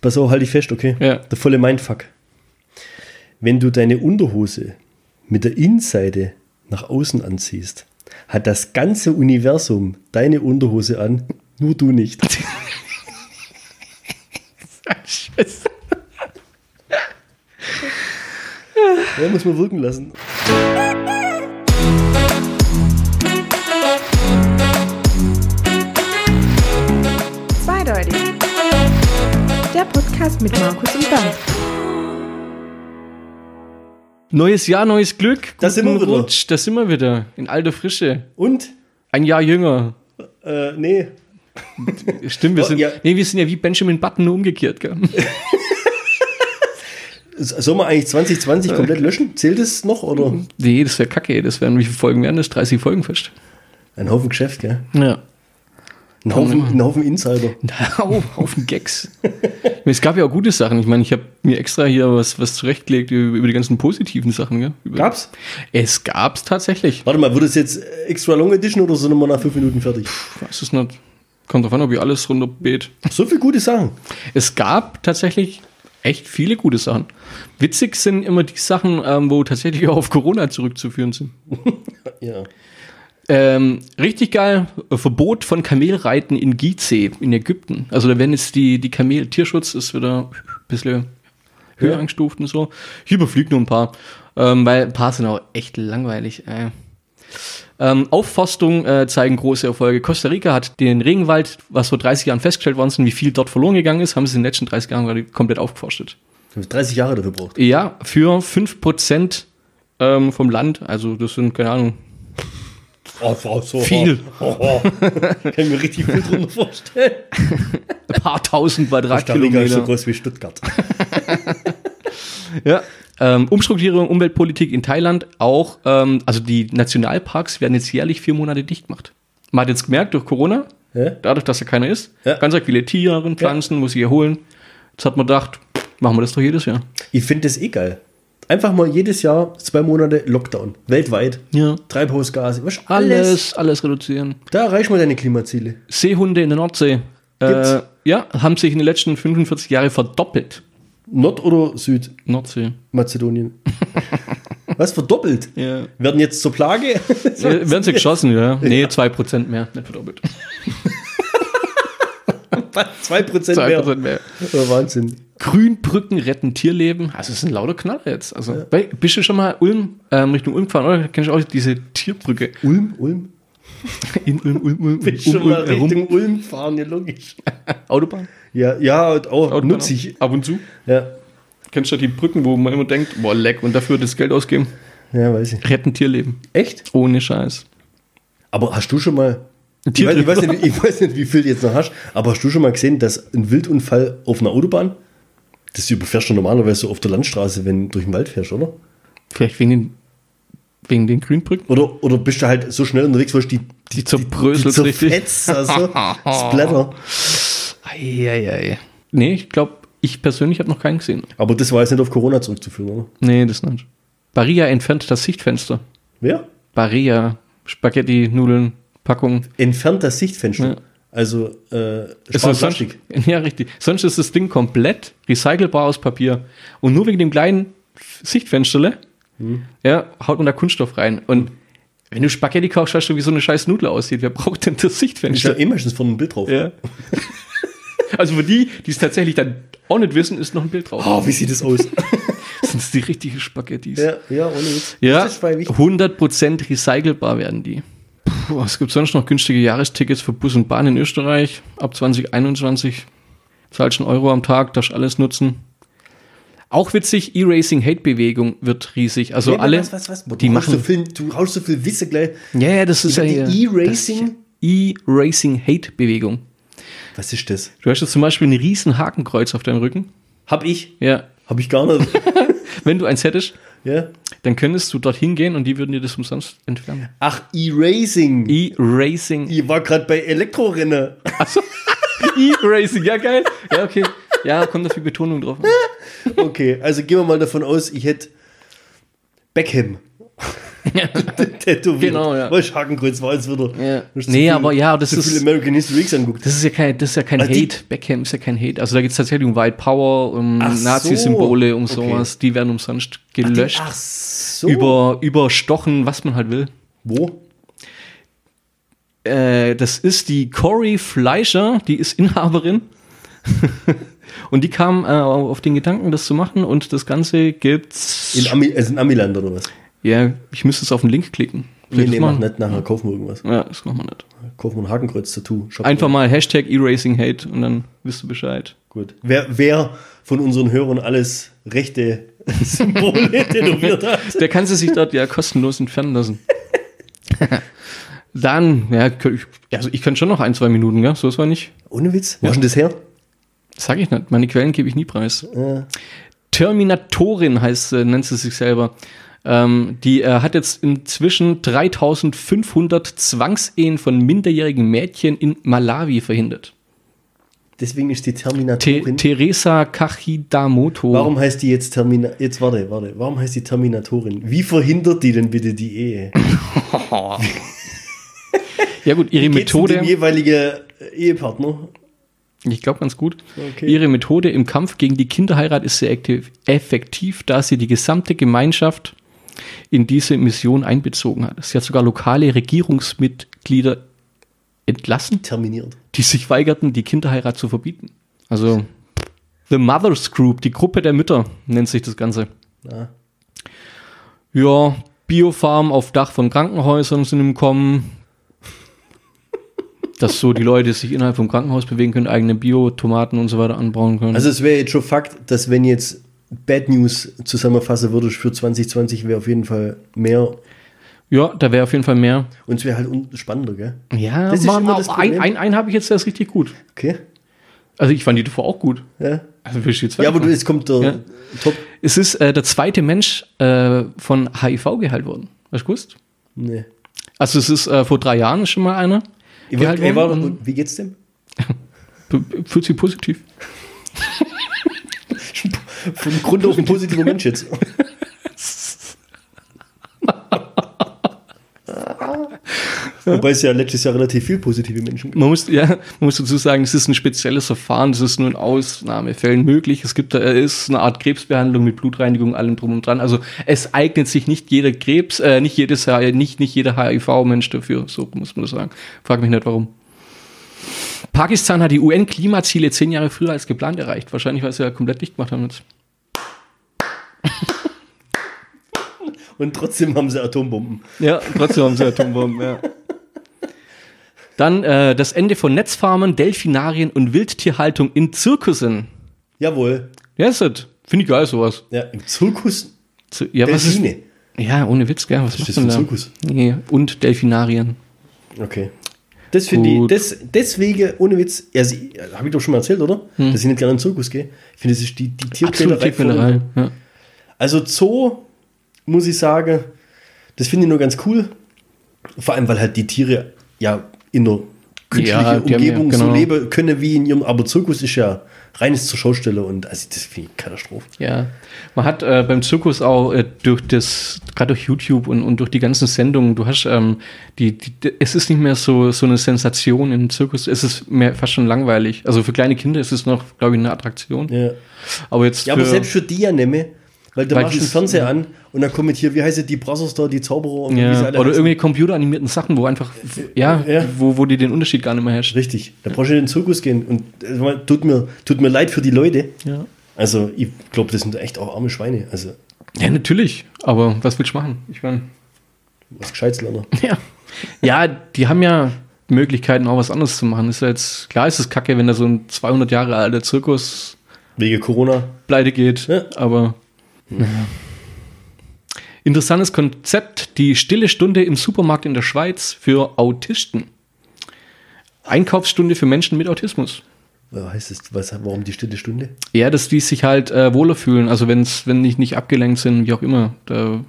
Pass auf, halt dich fest, okay? Ja. Der volle Mindfuck. Wenn du deine Unterhose mit der Innenseite nach außen anziehst, hat das ganze Universum deine Unterhose an, nur du nicht. Scheiße. Ja, muss man wirken lassen. Podcast mit Markus und Bernd. Neues Jahr, neues Glück. Da sind wir Guten wieder. Rutsch, da sind wir wieder. In alter Frische. Und? Ein Jahr jünger. Äh, nee. Stimmt, wir Oh, sind, ja. nee, wir sind ja wie Benjamin Button nur umgekehrt. Gell? Soll man eigentlich 2020 komplett löschen? Zählt es noch oder? nee, das wäre kacke. Das wären, wie viele Folgen wären das? 30 Folgen fest. Ein Haufen Geschäft, gell? Ja. Ein Haufen, ein Haufen Insider. Au, Haufen Gags. es gab ja auch gute Sachen. Ich meine, ich habe mir extra hier was, was zurechtgelegt über, die ganzen positiven Sachen. Gell? Über, Gab's? Es gab's tatsächlich. Warte mal, wird es jetzt extra long edition oder sind wir nach fünf Minuten fertig? Ich weiß es nicht. Kommt drauf an, ob ich alles runterbeet. So viele gute Sachen. Es gab tatsächlich echt viele gute Sachen. Witzig sind immer die Sachen, ähm, wo tatsächlich auch auf Corona zurückzuführen sind. Ja. Ähm, richtig geil, äh, Verbot von Kamelreiten in Gizeh in Ägypten. Also da werden jetzt die, die Kamel, Tierschutz ist wieder ein bisschen höher Ja. eingestuft und so. Ich überfliege nur ein paar, ähm, weil ein paar sind auch echt langweilig. Äh. Ähm, Aufforstung äh, zeigen große Erfolge. Costa Rica hat den Regenwald, was vor 30 Jahren festgestellt worden sind, wie viel dort verloren gegangen ist, haben sie in den letzten 30 Jahren gerade komplett aufgeforstet. Du hast 30 Jahre dafür braucht. Ja, für 5% ähm, vom Land, also das sind, keine Ahnung, Oh, oh, so, Viel. Oh, oh. Kann ich mir richtig viel drunter vorstellen. ein paar tausend Rica ist so Quadratkilometer. groß wie Stuttgart. Ja. Ähm, Umstrukturierung, Umweltpolitik in Thailand auch, ähm, also die Nationalparks werden jetzt jährlich vier Monate dicht gemacht. Man hat jetzt gemerkt, durch Corona, Ja? dadurch, dass ja keiner ist, Ja. ganz viele Tiere und Pflanzen, muss ich erholen. Jetzt hat man gedacht, machen wir das doch jedes Jahr. Ich finde das eh geil. Einfach mal jedes Jahr zwei Monate Lockdown. Weltweit. Ja. Treibhausgase. Was, alles. Alles, alles reduzieren. Da erreichen wir deine Klimaziele. Seehunde in der Nordsee. Gibt's? Äh, ja, haben sich in den letzten 45 Jahren verdoppelt. Nord- oder Nordsee. Südmazedonien? Was verdoppelt? Ja. Werden jetzt zur Plage? Äh, Werden sie geschossen, ja? Nee, 2% mehr, nicht verdoppelt. 2% mehr. 2% mehr. Oh, Wahnsinn. Grünbrücken retten Tierleben. Also, es ist ein lauter Knaller jetzt. Also, weil, bist du schon mal Ulm, ähm, Richtung Ulm gefahren, oder? Kennst du auch diese Tierbrücke? Ulm, Ulm. In Ulm, Ulm, Ulm, Bin schon mal Ulm. Richtung Ulm fahren, ja logisch. Autobahn? Ja, ja, auch Autobahn nutze ich. Ab und zu. Ja. Kennst du die Brücken, wo man immer denkt, boah, leck, und dafür das Geld ausgeben? ja, weiß ich. Retten Tierleben. Echt? Ohne Scheiß. Aber hast du schon mal. Ich weiß, ich, weiß nicht, ich weiß nicht, wie viel du jetzt noch hast, aber hast du schon mal gesehen, dass ein Wildunfall auf einer Autobahn, das überfährst du normalerweise so auf der Landstraße, wenn du durch den Wald fährst, oder? Vielleicht wegen den, wegen den Grünbrücken? Oder, oder bist du halt so schnell unterwegs, weil die, Die zerbröselt die richtig. zerfetzt, also Splatter. Eieiei. Nee, ich glaube, ich persönlich habe noch keinen gesehen. Aber das war jetzt nicht auf Corona zurückzuführen, oder? Nee, das nicht. Barilla entfernt das Sichtfenster. Wer? Barilla, Spaghetti, Nudeln, Packung. Entfernt das Sichtfenster. Ja. Also, äh, Ist Spar das sonst, ja, richtig. Sonst ist das Ding komplett recycelbar aus Papier. Und nur wegen dem kleinen Sichtfensterle, Hm. ja, haut man da Kunststoff rein. Und wenn du Spaghetti kaufst, weißt du, wie so eine scheiß Nudel aussieht. Wer braucht denn das Ist ja Sichtfenster? eh meistens von einem Bild drauf. Ja. also für die, die es tatsächlich dann auch nicht wissen, ist noch ein Bild drauf. Oh, wie sieht das aus? Sind die richtigen Spaghettis. ja, ja, ohne Witz. Ja, Das ist voll wichtig. 100% recycelbar werden die. Puh, was gibt sonst noch? Günstige Jahrestickets für Bus und Bahn in Österreich ab 2021. Zahlst einen Euro am Tag, darfst alles nutzen. Auch witzig, E-Racing-Hate-Bewegung wird riesig. Also Nee, alle, was, was, was? die du machen... So viel, du haust so viel Wissen gleich. ja, ja, das ist ja die E-Racing? E-Racing-Hate-Bewegung. Was ist das? Du hast jetzt zum Beispiel ein riesen Hakenkreuz auf deinem Rücken. Hab ich? Ja. Hab ich gar nicht. Wenn du eins hättest, ja? dann könntest du dorthin gehen und die würden dir das umsonst entfernen. Ach, E-Racing. E-Racing. ich war gerade bei Elektrorennen. E-Racing, ja geil. Ja, okay. Ja, kommt da viel Betonung drauf. Okay, also gehen wir mal davon aus, ich hätte Beckham. Tätowiert. Genau, ja. Weißt du, Hakenkreuz jetzt wieder. Ja. Nee, zu aber ja, das zu viel ist- American History X anguckt. Das ist ja kein, das ist ja kein Also die- Hate. Beckham ist ja kein Hate. Also da geht es tatsächlich um White Power, um Ach. Nazi-Symbole, um Okay. sowas. Die werden umsonst gelöscht. Ach so. Über, überstochen, was man halt will. Wo? Äh, das ist die Cory Fleischer, die ist Inhaberin. und die kam äh, auf den Gedanken, das zu machen. Und das Ganze gibt's. In, Ami, also in Amiland oder was? Ja, ich müsste es auf den Link klicken. Nee, Vielleicht nee, das mach nicht. Nachher kaufen wir irgendwas. Ja, das machen wir nicht. Kaufen wir ein Hakenkreuz-Tattoo. Einfach mal Hashtag Erasing Hate und dann wisst du Bescheid. Gut. Wer, wer von unseren Hörern alles rechte Symbole tätowiert hat. Der kann sie sich dort ja kostenlos entfernen lassen. Dann, ja, also ich kann schon noch ein, zwei Minuten, ja, so ist war nicht. Ohne Witz? Wo ist denn das her? Sag ich nicht, meine Quellen gebe ich nie preis. Ja. Terminatorin heißt, äh, nennt sie sich selber. Ähm, die äh, hat jetzt inzwischen 3500 Zwangsehen von minderjährigen Mädchen in Malawi verhindert. Deswegen ist die Te Terminatorin. Teresa Kachidamoto. Warum heißt die jetzt Termina Jetzt warte, warte. Warum heißt die Terminatorin? Wie verhindert die denn bitte die Ehe? Ja gut, ihre Geht's Methode. dem jeweiligen Ehepartner? Ich glaube ganz gut. Okay. Ihre Methode im Kampf gegen die Kinderheirat ist sehr effektiv, da sie die gesamte Gemeinschaft in diese Mission einbezogen hat. Sie hat sogar lokale Regierungsmitglieder entlassen, Terminiert. die sich weigerten, die Kinderheirat zu verbieten. Also The Mothers Group, die Gruppe der Mütter, nennt sich das Ganze. Ah. Ja, Biofarm auf Dach von Krankenhäusern sind im Kommen. Dass so die Leute sich innerhalb vom Krankenhaus bewegen können, eigene Bio-Tomaten und so weiter anbauen können. Also es wäre jetzt schon Fakt, dass wenn jetzt Bad News zusammenfassen würdest für 2020, wäre auf jeden Fall mehr ja, da wäre auf jeden Fall mehr. und es wäre halt spannender, gell? Ja, Das ist war- immer das ein, ein, einen habe ich jetzt, der ist richtig gut. Okay. Also ich fand die davor auch gut. Ja, Also ich jetzt ja aber du, jetzt kommt der Ja. Top. Es ist äh, der zweite Mensch äh, von HIV geheilt worden. Hast du gewusst? Nee. Also es ist äh, vor drei Jahren schon mal einer Ich wollt- ey, und wie geht's dem? Fühlt sich positiv. Von Grund auf ein positiver Mensch jetzt. Wobei es ja letztes Jahr relativ viel positive Menschen gibt. Man muss, ja, man muss dazu sagen, es ist ein spezielles Verfahren, das ist nur in Ausnahmefällen möglich. Es gibt, äh, es ist eine Art Krebsbehandlung mit Blutreinigung, allem drum und dran. Also es eignet sich nicht jeder Krebs, äh, nicht jedes, nicht, nicht jeder HIV-Mensch dafür, so muss man das sagen. Frag mich nicht warum. Pakistan hat die UN-Klimaziele zehn Jahre früher als geplant erreicht. Wahrscheinlich, weil sie ja komplett dicht gemacht haben jetzt. Und trotzdem haben sie Atombomben. Ja, trotzdem haben sie Atombomben, ja. Dann äh, das Ende von Netzfarmen, Delfinarien und Wildtierhaltung in Zirkussen. Jawohl. Ja, ist das. Finde ich geil, sowas. Ja, im Zirkus Zu- Ja, was ist, ja, ohne Witz, gell? Was Was ist das für ein da? Zirkus? Nee, und Delfinarien. Okay. Das finde ich, das, deswegen, ohne Witz, ja, habe ich doch schon mal erzählt, oder? Dass ich nicht gerne in den Zirkus gehe. Ich finde, das ist die, die Hm. Tierquälerei. Tierquälerei. Ja. Also Zoo, muss ich sagen, das finde ich nur ganz cool. Vor allem, weil halt die Tiere ja in der künstlichen Ja, haben ja- Umgebung so genau. leben können wie in ihrem, aber Zirkus ist ja reines zur Schaustelle und also das finde ich Katastrophe. ja. Man hat äh, beim Zirkus auch äh, durch das, gerade durch YouTube und, und durch die ganzen Sendungen, du hast, ähm, die, die, es ist nicht mehr so, so eine Sensation im Zirkus, es ist mehr fast schon langweilig. Also für kleine Kinder ist es noch, glaube ich, eine Attraktion. Ja, Aber jetzt ja aber selbst für die ja nehme, weil du Weil machst den Fernseher an und dann kommen hier, wie heißt die Brothers da, die Zauberer und wie sie Ja, alle oder heißen. irgendwie computeranimierten Sachen, wo einfach, ja, Ja. Wo, wo die den Unterschied gar nicht mehr herrscht. Richtig, da brauchst du in den Zirkus gehen und äh, tut mir, tut mir leid für die Leute. Ja. Also ich glaube, das sind echt auch arme Schweine. Also ja, natürlich. Aber was willst du machen? Ich meine, was Gescheites lernen. ja. Ja, die haben ja Möglichkeiten, auch was anderes zu machen. Ist ja jetzt, klar ist es kacke, wenn da so ein 200 Jahre alter Zirkus Wegen Corona. pleite geht. Ja. Aber. Interessantes Konzept, die stille Stunde im Supermarkt in der Schweiz für Autisten. Einkaufsstunde für Menschen mit Autismus. Was heißt es? Was, warum die stille Stunde? Ja, dass die sich halt äh, wohler fühlen, also wenn's, wenn die nicht abgelenkt sind, wie auch immer. Da,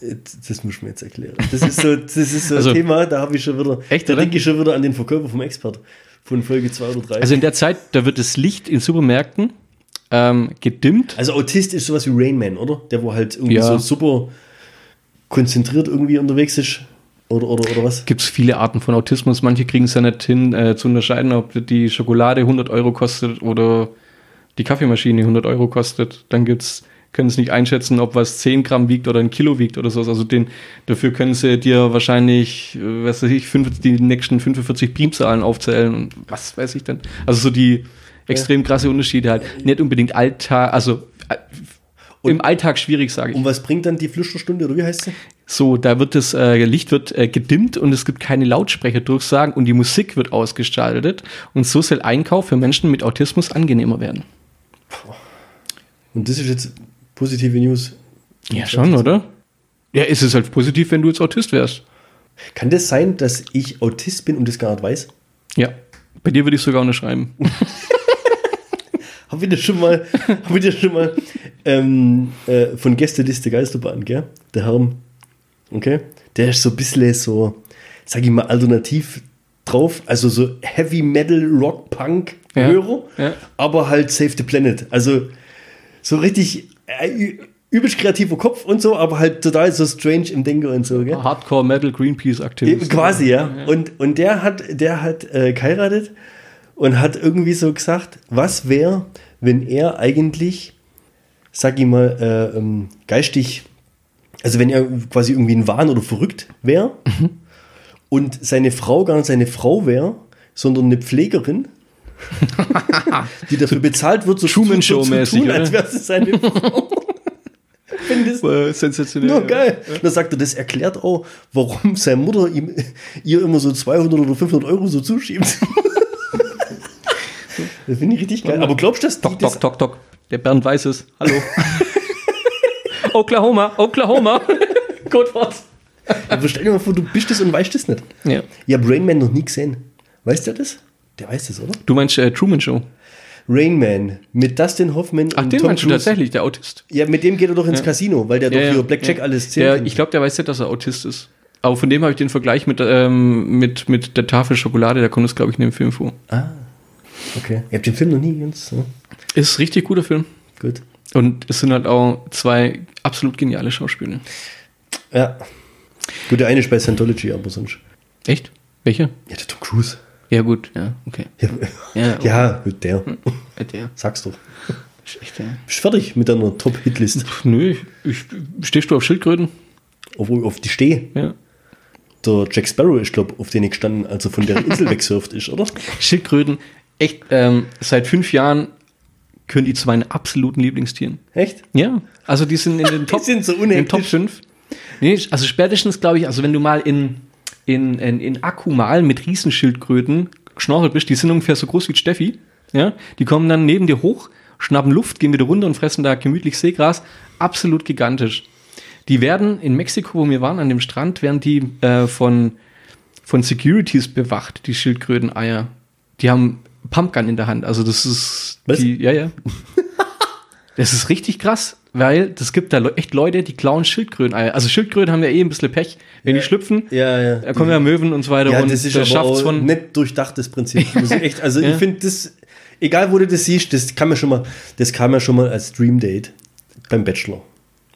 Das muss ich mir jetzt erklären. Das ist so, das ist so Also- ein Thema, da habe ich schon wieder, Echt, da denke ich schon wieder an den Verkäufer vom Expert von Folge 2 oder 3. also in der Zeit, da wird das Licht in Supermärkten ähm, gedimmt. Also Autist ist sowas wie Rain Man, oder? Der wo halt irgendwie Ja. so super konzentriert irgendwie unterwegs ist? Oder, oder, oder was? Gibt es viele Arten von Autismus. Manche kriegen es ja nicht hin, äh, zu unterscheiden, ob die Schokolade 100 Euro kostet oder die Kaffeemaschine 100 Euro kostet. Dann gibt's können es nicht einschätzen, ob was 10 Gramm wiegt oder ein Kilo wiegt oder sowas. Also den, dafür können sie dir wahrscheinlich, äh, was weiß ich, fünf, die nächsten 45 Primzahlen aufzählen und was weiß ich denn. Also so die extrem krasse Unterschiede halt. Nicht unbedingt Alltag, also äh, im Alltag schwierig, sage ich. Und was bringt dann die Flüsterstunde oder wie heißt sie? So, da wird das äh, Licht wird äh, gedimmt und es gibt keine Lautsprecherdurchsagen und die Musik wird ausgestaltet und so soll Einkauf für Menschen mit Autismus angenehmer werden. Und das ist jetzt positive News. Ja, schon, oder? Ja, ist es halt positiv, wenn du jetzt Autist wärst. Kann das sein, dass ich Autist bin und das gar nicht weiß? Ja. Bei dir würde ich sogar unterschreiben. Haben wir das schon mal, haben wir das schon mal ähm, äh, von Gästeliste Geisterbahn, gell? Der Herm. Okay? Der ist so ein bisschen so, sag ich mal, alternativ drauf. Also so Heavy Metal, Rock, Punk, Ja, Hörer. ja. Aber halt Save the Planet. Also so richtig äh, übelst kreativer Kopf und so, aber halt total so strange im Denken und so, gell? Hardcore Metal Greenpeace Aktivist. Quasi, ja. Und, und der hat, der hat äh, geheiratet und hat irgendwie so gesagt, was wäre, wenn er eigentlich, sag ich mal, äh, ähm, geistig, also wenn er quasi irgendwie ein Wahn oder verrückt wäre und seine Frau gar nicht seine Frau wäre, sondern eine Pflegerin, die dafür bezahlt wird, so Truman zu, zu tun, als oder? wäre sie seine Frau. Das sensationell. nur geil. Da sagt er, das erklärt auch, warum seine Mutter ihm, ihr immer so 200 oder 500 Euro so zuschiebt. Das finde ich richtig geil. Aber glaubst du, dass Tok, das, tok, tok, tok. Der Bernd weiß es. Hallo. Oklahoma, Oklahoma. Codewort. aber stell dir mal vor, du bist das und weißt das nicht. Ja. Ich habe Rain Man noch nie gesehen. Weißt du das? Der weiß das, oder? Du meinst äh, Truman Show. Rain Man mit Dustin Hoffman Ach, und den Tom meinst du Cruise. tatsächlich, der Autist. Ja, mit dem geht er doch ins Casino, weil der doch hier Blackjack ja. alles Der, zählt. ich glaube, der weiß nicht, dass er Autist ist. Aber von dem habe ich den Vergleich mit, ähm, mit, mit der Tafel Schokolade, da kommt es, glaube ich, in dem Film vor. Okay. Ich habe den Film noch nie ganz. Ja. Ist ein richtig guter Film. Gut. Und es sind halt auch zwei absolut geniale Schauspieler. Ja. Gut, der eine ist bei Scientology, aber sonst. Echt? Welche? Ja, der Tom Cruise. Ja, gut, ja, okay. Ja, Ja, ja gut, der. Äh, Der Sag's doch. ist echt, ja. Bist fertig mit deiner Top-Hitlist? Nö, ich, stehst du auf Schildkröten? Obwohl auf die stehe. Ja. Der Jack Sparrow ist, glaube auf den ich gestanden, als er von der Insel wegsurft ist, oder? Schildkröten, echt, ähm, seit fünf Jahren können die zu meinen absoluten Lieblingstieren. Echt? Ja, also die sind in den Top, sind so in den Top unhektisch. 5. Nee, also spätestens, glaube ich, also wenn du mal in, in, in, in Akku mal mit Riesenschildkröten geschnorchelt bist, die sind ungefähr so groß wie Steffi, ja, die kommen dann neben dir hoch, schnappen Luft, gehen wieder runter und fressen da gemütlich Seegras. Absolut gigantisch. Die werden in Mexiko, wo wir waren, an dem Strand, werden die äh, von, von Securities bewacht, die Schildkröteneier. Die haben Pumpgun in der Hand. Also das ist Was? die, ja, ja. Das ist richtig krass, weil das gibt da echt Leute, die klauen Schildkröteneier. Also Schildkröten haben ja eh ein bisschen Pech. Wenn die schlüpfen, Ja, ja. da kommen ja Möwen und so weiter Ja, und das ist aber schafft's auch von. nicht durchdachtes Prinzip. Ich echt, also Ja. ich finde das, egal wo du das siehst, das kam ja schon mal, das kam ja schon mal als Dream Date beim Bachelor.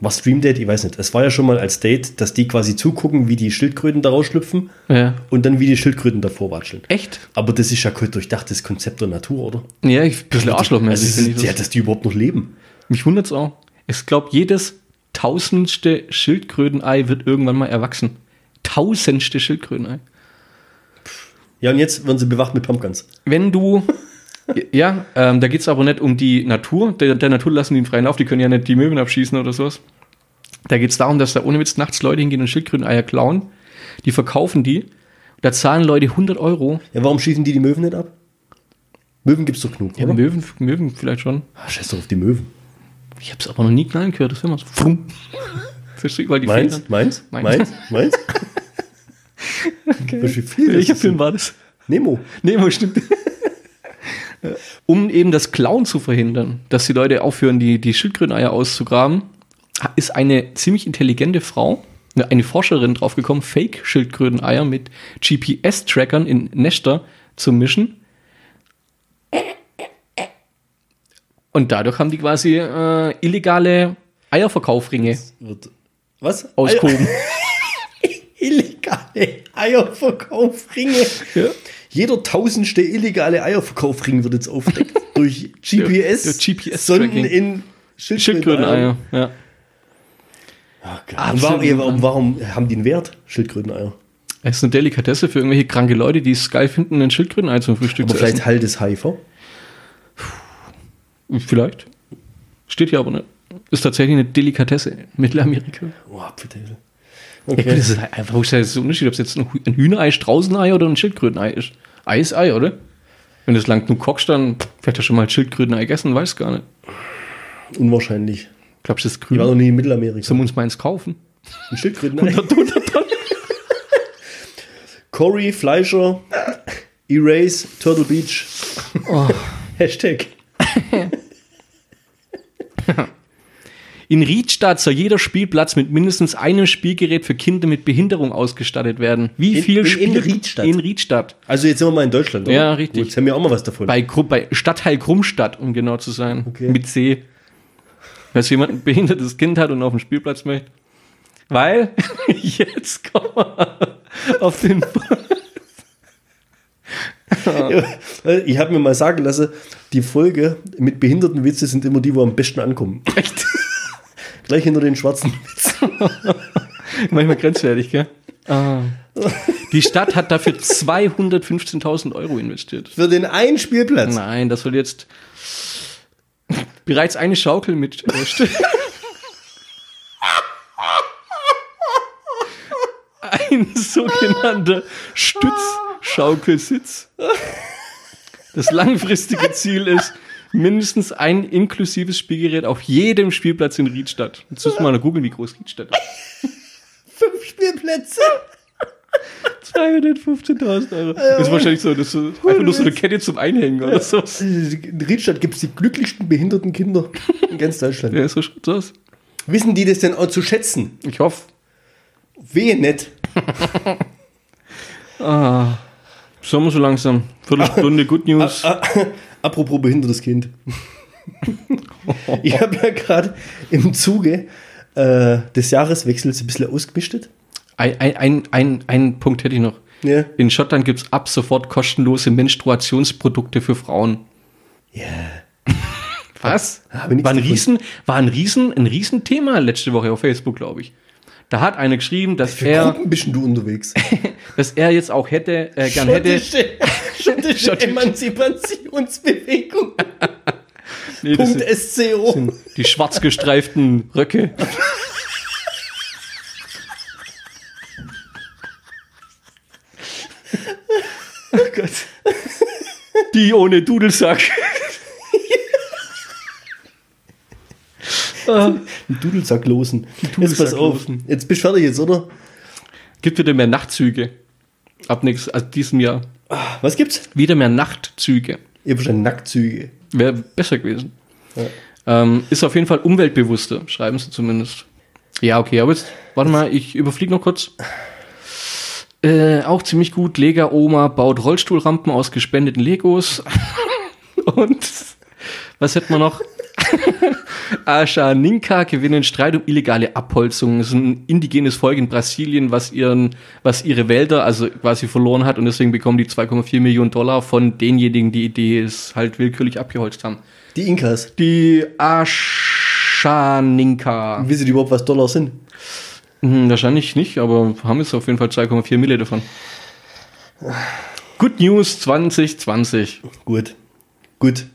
War Stream Date? Ich weiß nicht. Es war ja schon mal als Date, dass die quasi zugucken, wie die Schildkröten da rausschlüpfen Ja. und dann wie die Schildkröten davor watscheln. Echt? Aber das ist ja kein durchdachtes Konzept der Natur, oder? Ja, ich, ein bisschen Also, arschlochmäßig. es ist, ich ja, das. dass die überhaupt noch leben. Mich wundert's auch. Ich glaube, jedes tausendste Schildkrötenei wird irgendwann mal erwachsen. Tausendste Schildkrötenei. Ja, und jetzt werden sie bewacht mit Pumpguns. Wenn du. Ja, ähm, da geht's aber nicht um die Natur. Der, der Natur lassen die einen freien Lauf, die können ja nicht die Möwen abschießen oder sowas. Da geht's darum, dass da ohne Witz nachts Leute hingehen und Schildkröteneier klauen. Die verkaufen die. Da zahlen Leute 100 Euro. Ja, warum schießen die die Möwen nicht ab? Möwen gibt's doch genug, Ja, oder? Möwen, Möwen vielleicht schon. Ah, scheiß doch auf die Möwen. Ich habe es aber noch nie knallen gehört. Das ist immer so. Frum. Verstehst du, weil die Meins? Federn- Meins? Meins. Meins? Meins? okay. Welcher? Film war das? Nemo. Aber stimmt. Um eben das Klauen zu verhindern, dass die Leute aufhören, die, die Schildkröteneier auszugraben, ist eine ziemlich intelligente Frau, eine Forscherin draufgekommen, Fake-Schildkröteneier mit GPS-Trackern in Nester zu mischen. Und dadurch haben die quasi äh, illegale Eierverkaufringe. Was? austoben. Illegale Eierverkaufringe. Ja. Jeder tausendste illegale Eierverkaufring wird jetzt aufdeckt. durch GPS, durch GPS Sonden in Schildkröteneier. Ja. Geil. Ah, Und warum, warum, haben die einen Wert, Schildkröteneier? Es ist eine Delikatesse für irgendwelche kranke Leute, die es geil finden, ein Schildkrötenei zum Frühstück Aber zu vielleicht essen. halt das HIV. Vielleicht. Steht hier aber nicht. Ist tatsächlich eine Delikatesse in Mittelamerika. Oh, Apfelteil. Ja, Okay. das ist halt einfach, wo ist das der Unterschied, ob es jetzt ein Hü- ein Hühnerei, Straußenei oder ein Schildkrötenei ist? Ei ist Ei, oder? Wenn du es lang genug kochst, dann vielleicht hast du schon mal ein Schildkrötenei gegessen, weiß gar nicht. Unwahrscheinlich. Glaubst du, das ist Ich war noch grün? nie in Mittelamerika. Sollen wir uns mal eins kaufen? Ein Schildkrötenei. Corey Fleischer, Erase, Turtle Beach. Oh. Hashtag. In Riedstadt soll jeder Spielplatz mit mindestens einem Spielgerät für Kinder mit Behinderung ausgestattet werden. Wie In- viel in- in Spiel- Riedstadt? In Riedstadt. Also jetzt sind wir mal in Deutschland, oder? Ja, richtig. Gut, jetzt haben wir auch mal was davon. Bei, bei Stadtteil Krummstadt, um genau zu sein. Okay. Mit C. Falls jemand ein behindertes Kind hat und auf den Spielplatz möchte. Weil, jetzt kommen wir auf den Ich habe mir mal sagen lassen, die Folge mit behinderten Witze sind immer die, wo am besten ankommen. Echt? Gleich hinter den schwarzen Witz. Manchmal grenzwertig, gell? Ah. Die Stadt hat dafür 215.000 Euro investiert. Für den einen Spielplatz. Nein, das soll jetzt bereits eine Schaukel mit. Ein sogenannter Stützschaukelsitz. Das langfristige Ziel ist, mindestens ein inklusives Spielgerät auf jedem Spielplatz in Riedstadt. Jetzt müssen wir mal googeln, wie groß Riedstadt ist. Fünf Spielplätze. 215.000 Euro. Das ist wahrscheinlich so, das ist einfach nur so eine Kette zum Einhängen oder so. In Riedstadt gibt es die glücklichsten behinderten Kinder in ganz Deutschland. Ja, so schaut's aus. Wissen die das denn auch zu schätzen? Ich hoffe. Wehe nicht. Ah, Sommer so langsam. Viertelstunde Good News. Apropos behindertes Kind. ich habe ja gerade im Zuge äh, des Jahreswechsels ein bisschen ausgemistet. Ein, ein, ein, ein, Punkt hätte ich noch. Ja. In Schottland gibt es ab sofort kostenlose Menstruationsprodukte für Frauen. Ja. Was? Habe nichts War ein. Riesen, war ein Riesen, ein Riesenthema letzte Woche auf Facebook, glaube ich. Da hat einer geschrieben, dass Für er, Gruppen bist du unterwegs? dass er jetzt auch hätte, äh, gern hätte. Schottische, schottische Schottisch. Emanzipationsbewegung. Nee, Punkt SCO. die schwarz gestreiften Röcke. Oh Gott. Die ohne Dudelsack. Ah. Die Dudelsacklosen. Jetzt pass auf. Dudelsacklosen. Jetzt bist du fertig jetzt, oder? Gibt wieder mehr Nachtzüge. Ab nächstes, also diesem Jahr. Was gibt's? Wieder mehr Nachtzüge. Ihr habt schon Nacktzüge. Wäre besser gewesen. Ähm, ist auf jeden Fall umweltbewusster, schreiben sie zumindest. Ja, okay, aber jetzt, warte mal, ich überfliege noch kurz. Äh, auch ziemlich gut. Lega Oma baut Rollstuhlrampen aus gespendeten Legos. Und was hätten wir noch? Ashaninka gewinnen Streit um illegale Abholzung. Das ist ein indigenes Volk in Brasilien, was, ihren, was ihre Wälder also quasi verloren hat und deswegen bekommen die 2,4 Millionen Dollar von denjenigen, die die es halt willkürlich abgeholzt haben. Die Inkas. Die Ashaninka. Wissen die überhaupt, was Dollar sind? Hm, wahrscheinlich nicht, aber haben jetzt auf jeden Fall 2,4 Mille davon. Good News 2020. Gut. Gut.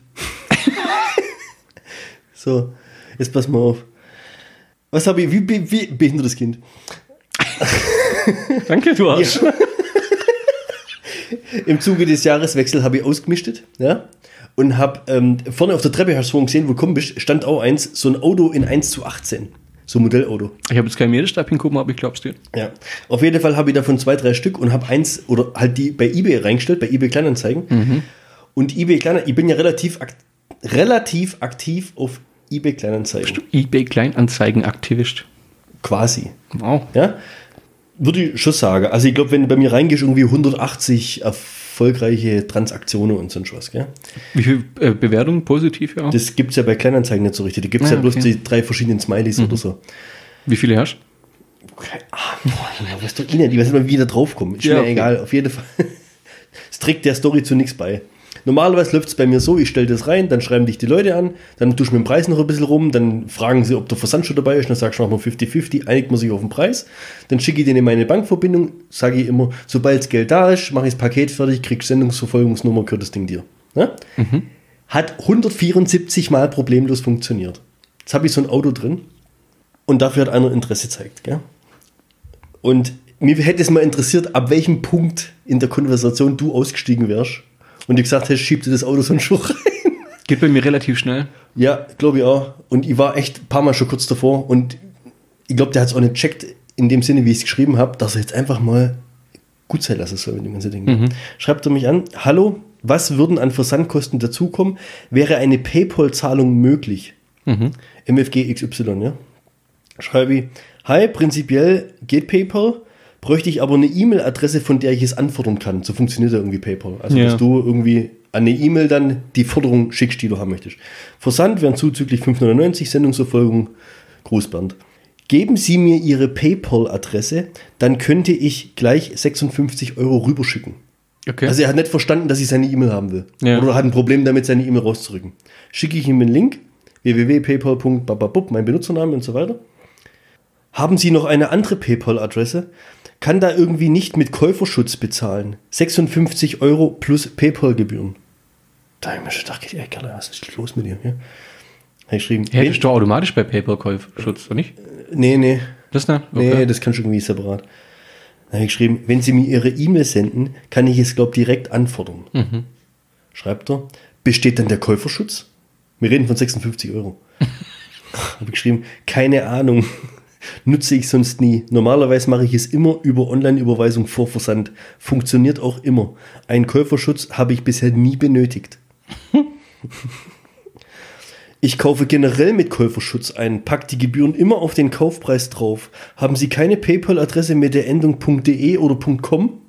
so, jetzt pass mal auf. Was habe ich, wie, wie, wie behindertes Kind? Danke, du Arsch. Im Zuge des Jahreswechsels habe ich ausgemischtet, ja, und habe ähm, vorne auf der Treppe, hast du vorhin gesehen, wo du gekommen bist, stand auch eins, so ein Auto in 1 zu 18. So ein Modellauto. Ich habe jetzt keinen Mädelstab hingucken, aber ich glaub's dir. Ja. Auf jeden Fall habe ich davon zwei, drei Stück und habe eins oder halt die bei eBay reingestellt, bei eBay Kleinanzeigen. Und eBay Kleinanzeigen, ich bin ja relativ, ak relativ aktiv auf eBay Kleinanzeigen. eBay Kleinanzeigen-Aktivist. Quasi. Wow. Ja. Würde ich schon sagen. Also ich glaube, wenn du bei mir reingehst, irgendwie 180 erfolgreiche Transaktionen und sonst was, gell? Wie viel äh, Bewertung? Positiv, ja. Das gibt es ja bei Kleinanzeigen nicht so richtig. Da gibt es Ah, ja bloß okay. die drei verschiedenen Smileys oder so. Wie viele hast Keine Ahnung, was doch ich weiß nicht mal, wie wir da draufkommen. Ist Ja, mir okay. egal, auf jeden Fall. Es trägt der Story zu nichts bei. Normalerweise läuft es bei mir so, ich stelle das rein, dann schreiben dich die Leute an, dann tue ich mit dem Preis noch ein bisschen rum, dann fragen sie, ob der Versand schon dabei ist, dann sagst du nochmal 50-50, einigt man sich auf den Preis, dann schicke ich denen meine Bankverbindung, sage ich immer, sobald das Geld da ist, mache ich das Paket fertig, krieg Sendungsverfolgungsnummer, gehört das Ding dir. Ja? Hat 174 Mal problemlos funktioniert. Jetzt habe ich so ein Auto drin und dafür hat einer Interesse gezeigt. Gell? Und mir hätte es mal interessiert, ab welchem Punkt in der Konversation du ausgestiegen wärst und dir gesagt hast, schieb dir das Auto so einen Schuh rein. Geht bei mir relativ schnell. Ja, glaube ich auch. Und ich war echt ein paar Mal schon kurz davor und ich glaube, der hat es auch nicht checkt, in dem Sinne, wie ich es geschrieben habe, dass er jetzt einfach mal gut sein lassen soll mit dem ganzen Ding. Schreibt er mich an, hallo, was würden an Versandkosten dazukommen? Wäre eine PayPal-Zahlung möglich? MFG XY, ja. Schreibe ich, hi, prinzipiell geht PayPal, bräuchte ich aber eine E-Mail-Adresse, von der ich es anfordern kann. So funktioniert ja irgendwie PayPal. Also, Ja. dass du irgendwie an eine E-Mail dann die Forderung schickst, die du haben möchtest. Versand wären zuzüglich 590, Sendungserfolgung, Großband. Geben Sie mir Ihre PayPal-Adresse, dann könnte ich gleich 56 Euro rüberschicken. Okay. Also er hat nicht verstanden, dass ich seine E-Mail haben will. Ja. Oder hat ein Problem damit, seine E-Mail rauszurücken. Schicke ich ihm einen Link, www.paypal.bababub, mein Benutzername und so weiter. Haben Sie noch eine andere PayPal-Adresse? Kann da irgendwie nicht mit Käuferschutz bezahlen. 56 Euro plus PayPal-Gebühren. Da habe ich mir schon gedacht, ey, Kerle, was ist los mit dir? Ja? Habe ich geschrieben. Hättest du automatisch bei PayPal-Käuferschutz, oder nicht? Nee, nee. Das ne? Nee, das kannst du irgendwie separat. Dann habe ich geschrieben, wenn Sie mir Ihre E-Mail senden, kann ich es, glaube direkt anfordern. Schreibt er, besteht dann der Käuferschutz? Wir reden von 56 Euro. habe ich geschrieben, keine Ahnung. Nutze ich sonst nie. Normalerweise mache ich es immer über Online-Überweisung vor Versand. Funktioniert auch immer. Einen Käuferschutz habe ich bisher nie benötigt. Ich kaufe generell mit Käuferschutz ein, pack die Gebühren immer auf den Kaufpreis drauf. Haben Sie keine PayPal-Adresse mit der Endung .de oder .com?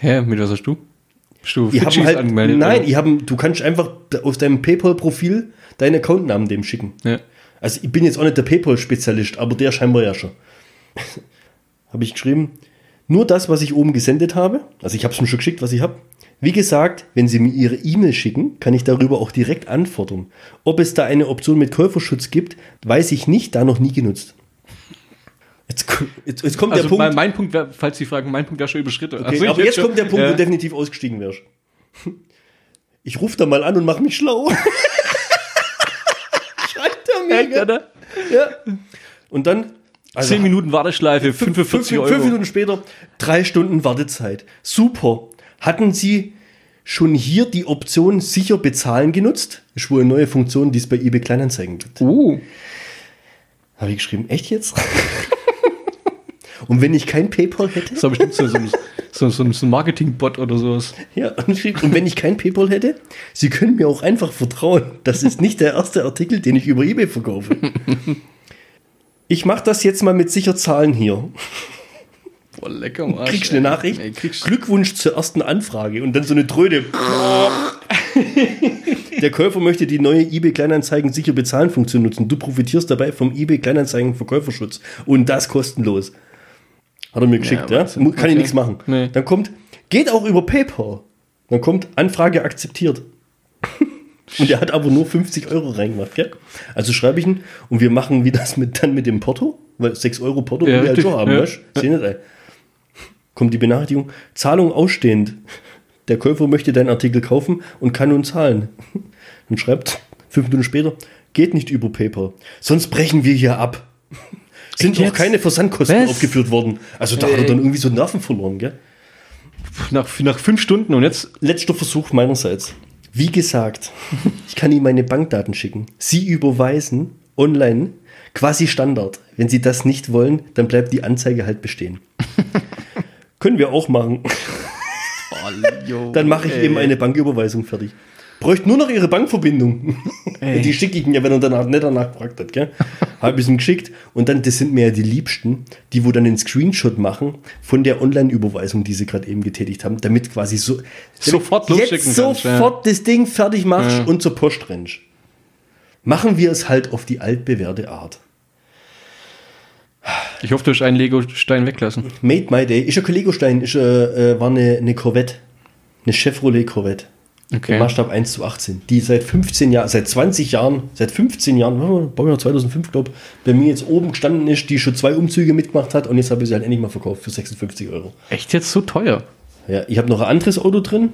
Hä, mit was hast du? Bist du Ich habe Fitchis halt, angemeldet? nein, oder? ich hab, du kannst einfach aus deinem PayPal-Profil deinen Accountnamen dem schicken. Ja. Also ich bin jetzt auch nicht der PayPal-Spezialist, aber der scheinbar ja schon. habe ich geschrieben, nur das, was ich oben gesendet habe, also ich habe es mir schon geschickt, was ich habe. Wie gesagt, wenn Sie mir Ihre E-Mail schicken, kann ich darüber auch direkt anfordern. Ob es da eine Option mit Käuferschutz gibt, weiß ich nicht, da noch nie genutzt. Jetzt, jetzt, jetzt kommt Also der Punkt. mein, mein Punkt, wär, falls Sie fragen, mein Punkt wäre schon überschritten. Okay, Also aber jetzt schon- kommt der Punkt, wo Ja. du definitiv ausgestiegen wärst. Ich rufe da mal an und mache mich schlau. Gell? oder? Ja. Und dann. Also, 10 Minuten Warteschleife, 45 fünf, Euro. fünf Minuten später, drei Stunden Wartezeit. Super. Hatten Sie schon hier die Option sicher bezahlen genutzt? Ist wohl eine neue Funktion, die es bei eBay Kleinanzeigen gibt. Uh, Habe ich geschrieben, echt jetzt? Und wenn ich kein PayPal hätte? das war bestimmt so, so, so, so, ein Marketing-Bot oder sowas. Ja, und wenn ich kein PayPal hätte, Sie können mir auch einfach vertrauen. Das ist nicht der erste Artikel, den ich über eBay verkaufe. Ich mache das jetzt mal mit sicher Zahlen hier. Boah, lecker, Mann. Kriegst du eine Nachricht? Ey, kriegst Glückwunsch zur ersten Anfrage und dann so eine Tröde. Der Käufer möchte die neue eBay Kleinanzeigen sicher bezahlen Funktion nutzen. Du profitierst dabei vom eBay Kleinanzeigen Verkäuferschutz und das kostenlos. Hat er mir geschickt, ja? Mu- Kann ich Okay. nichts machen. Nee. Dann kommt, geht auch über PayPal. Dann kommt Anfrage akzeptiert. Und er hat aber nur 50 Euro reingemacht, gell? Also schreibe ich ihn und wir machen wie das mit, dann mit dem Porto, weil 6 Euro Porto Ja, ich halt schon haben, ja. weißt du? Nicht, ey. Kommt die Benachrichtigung, Zahlung ausstehend. Der Käufer möchte deinen Artikel kaufen und kann nun zahlen. Und schreibt fünf Minuten später, geht nicht über PayPal. Sonst brechen wir hier ab. Sind Echt noch jetzt? keine Versandkosten Was? aufgeführt worden. Also da hat er dann irgendwie so Nerven verloren, gell? nach, nach fünf Stunden und jetzt Letzter Versuch meinerseits. Wie gesagt, ich kann Ihnen meine Bankdaten schicken. Sie überweisen online quasi Standard. Wenn Sie das nicht wollen, dann bleibt die Anzeige halt bestehen. Können wir auch machen. Dann mache ich eben eine Banküberweisung fertig. Bräuchte nur noch Ihre Bankverbindung. Die schicke ich mir, wenn er danach nicht danach gefragt hat. Gell? Habe ich ihm geschickt. Und dann, das sind mir ja die Liebsten, die wo dann den Screenshot machen von der Online-Überweisung, die sie gerade eben getätigt haben, damit quasi so Sofort jetzt kannst, ja. sofort das Ding fertig machst und zur Post rennst. Machen wir es halt auf die altbewährte Art. Ich hoffe, du hast einen Lego-Stein weglassen. Made My Day. Ist ja kein Lego-Stein, äh, äh, war eine, eine Corvette. Eine Chevrolet Corvette. Okay. Maßstab 1 zu 18. Die seit 15 Jahren, seit 20 Jahren, seit 15 Jahren, Baujahr 2005, glaube bei mir jetzt oben gestanden ist, die schon zwei Umzüge mitgemacht hat und jetzt habe ich sie halt endlich mal verkauft für 56 Euro. Echt jetzt so teuer? Ja, ich habe noch ein anderes Auto drin,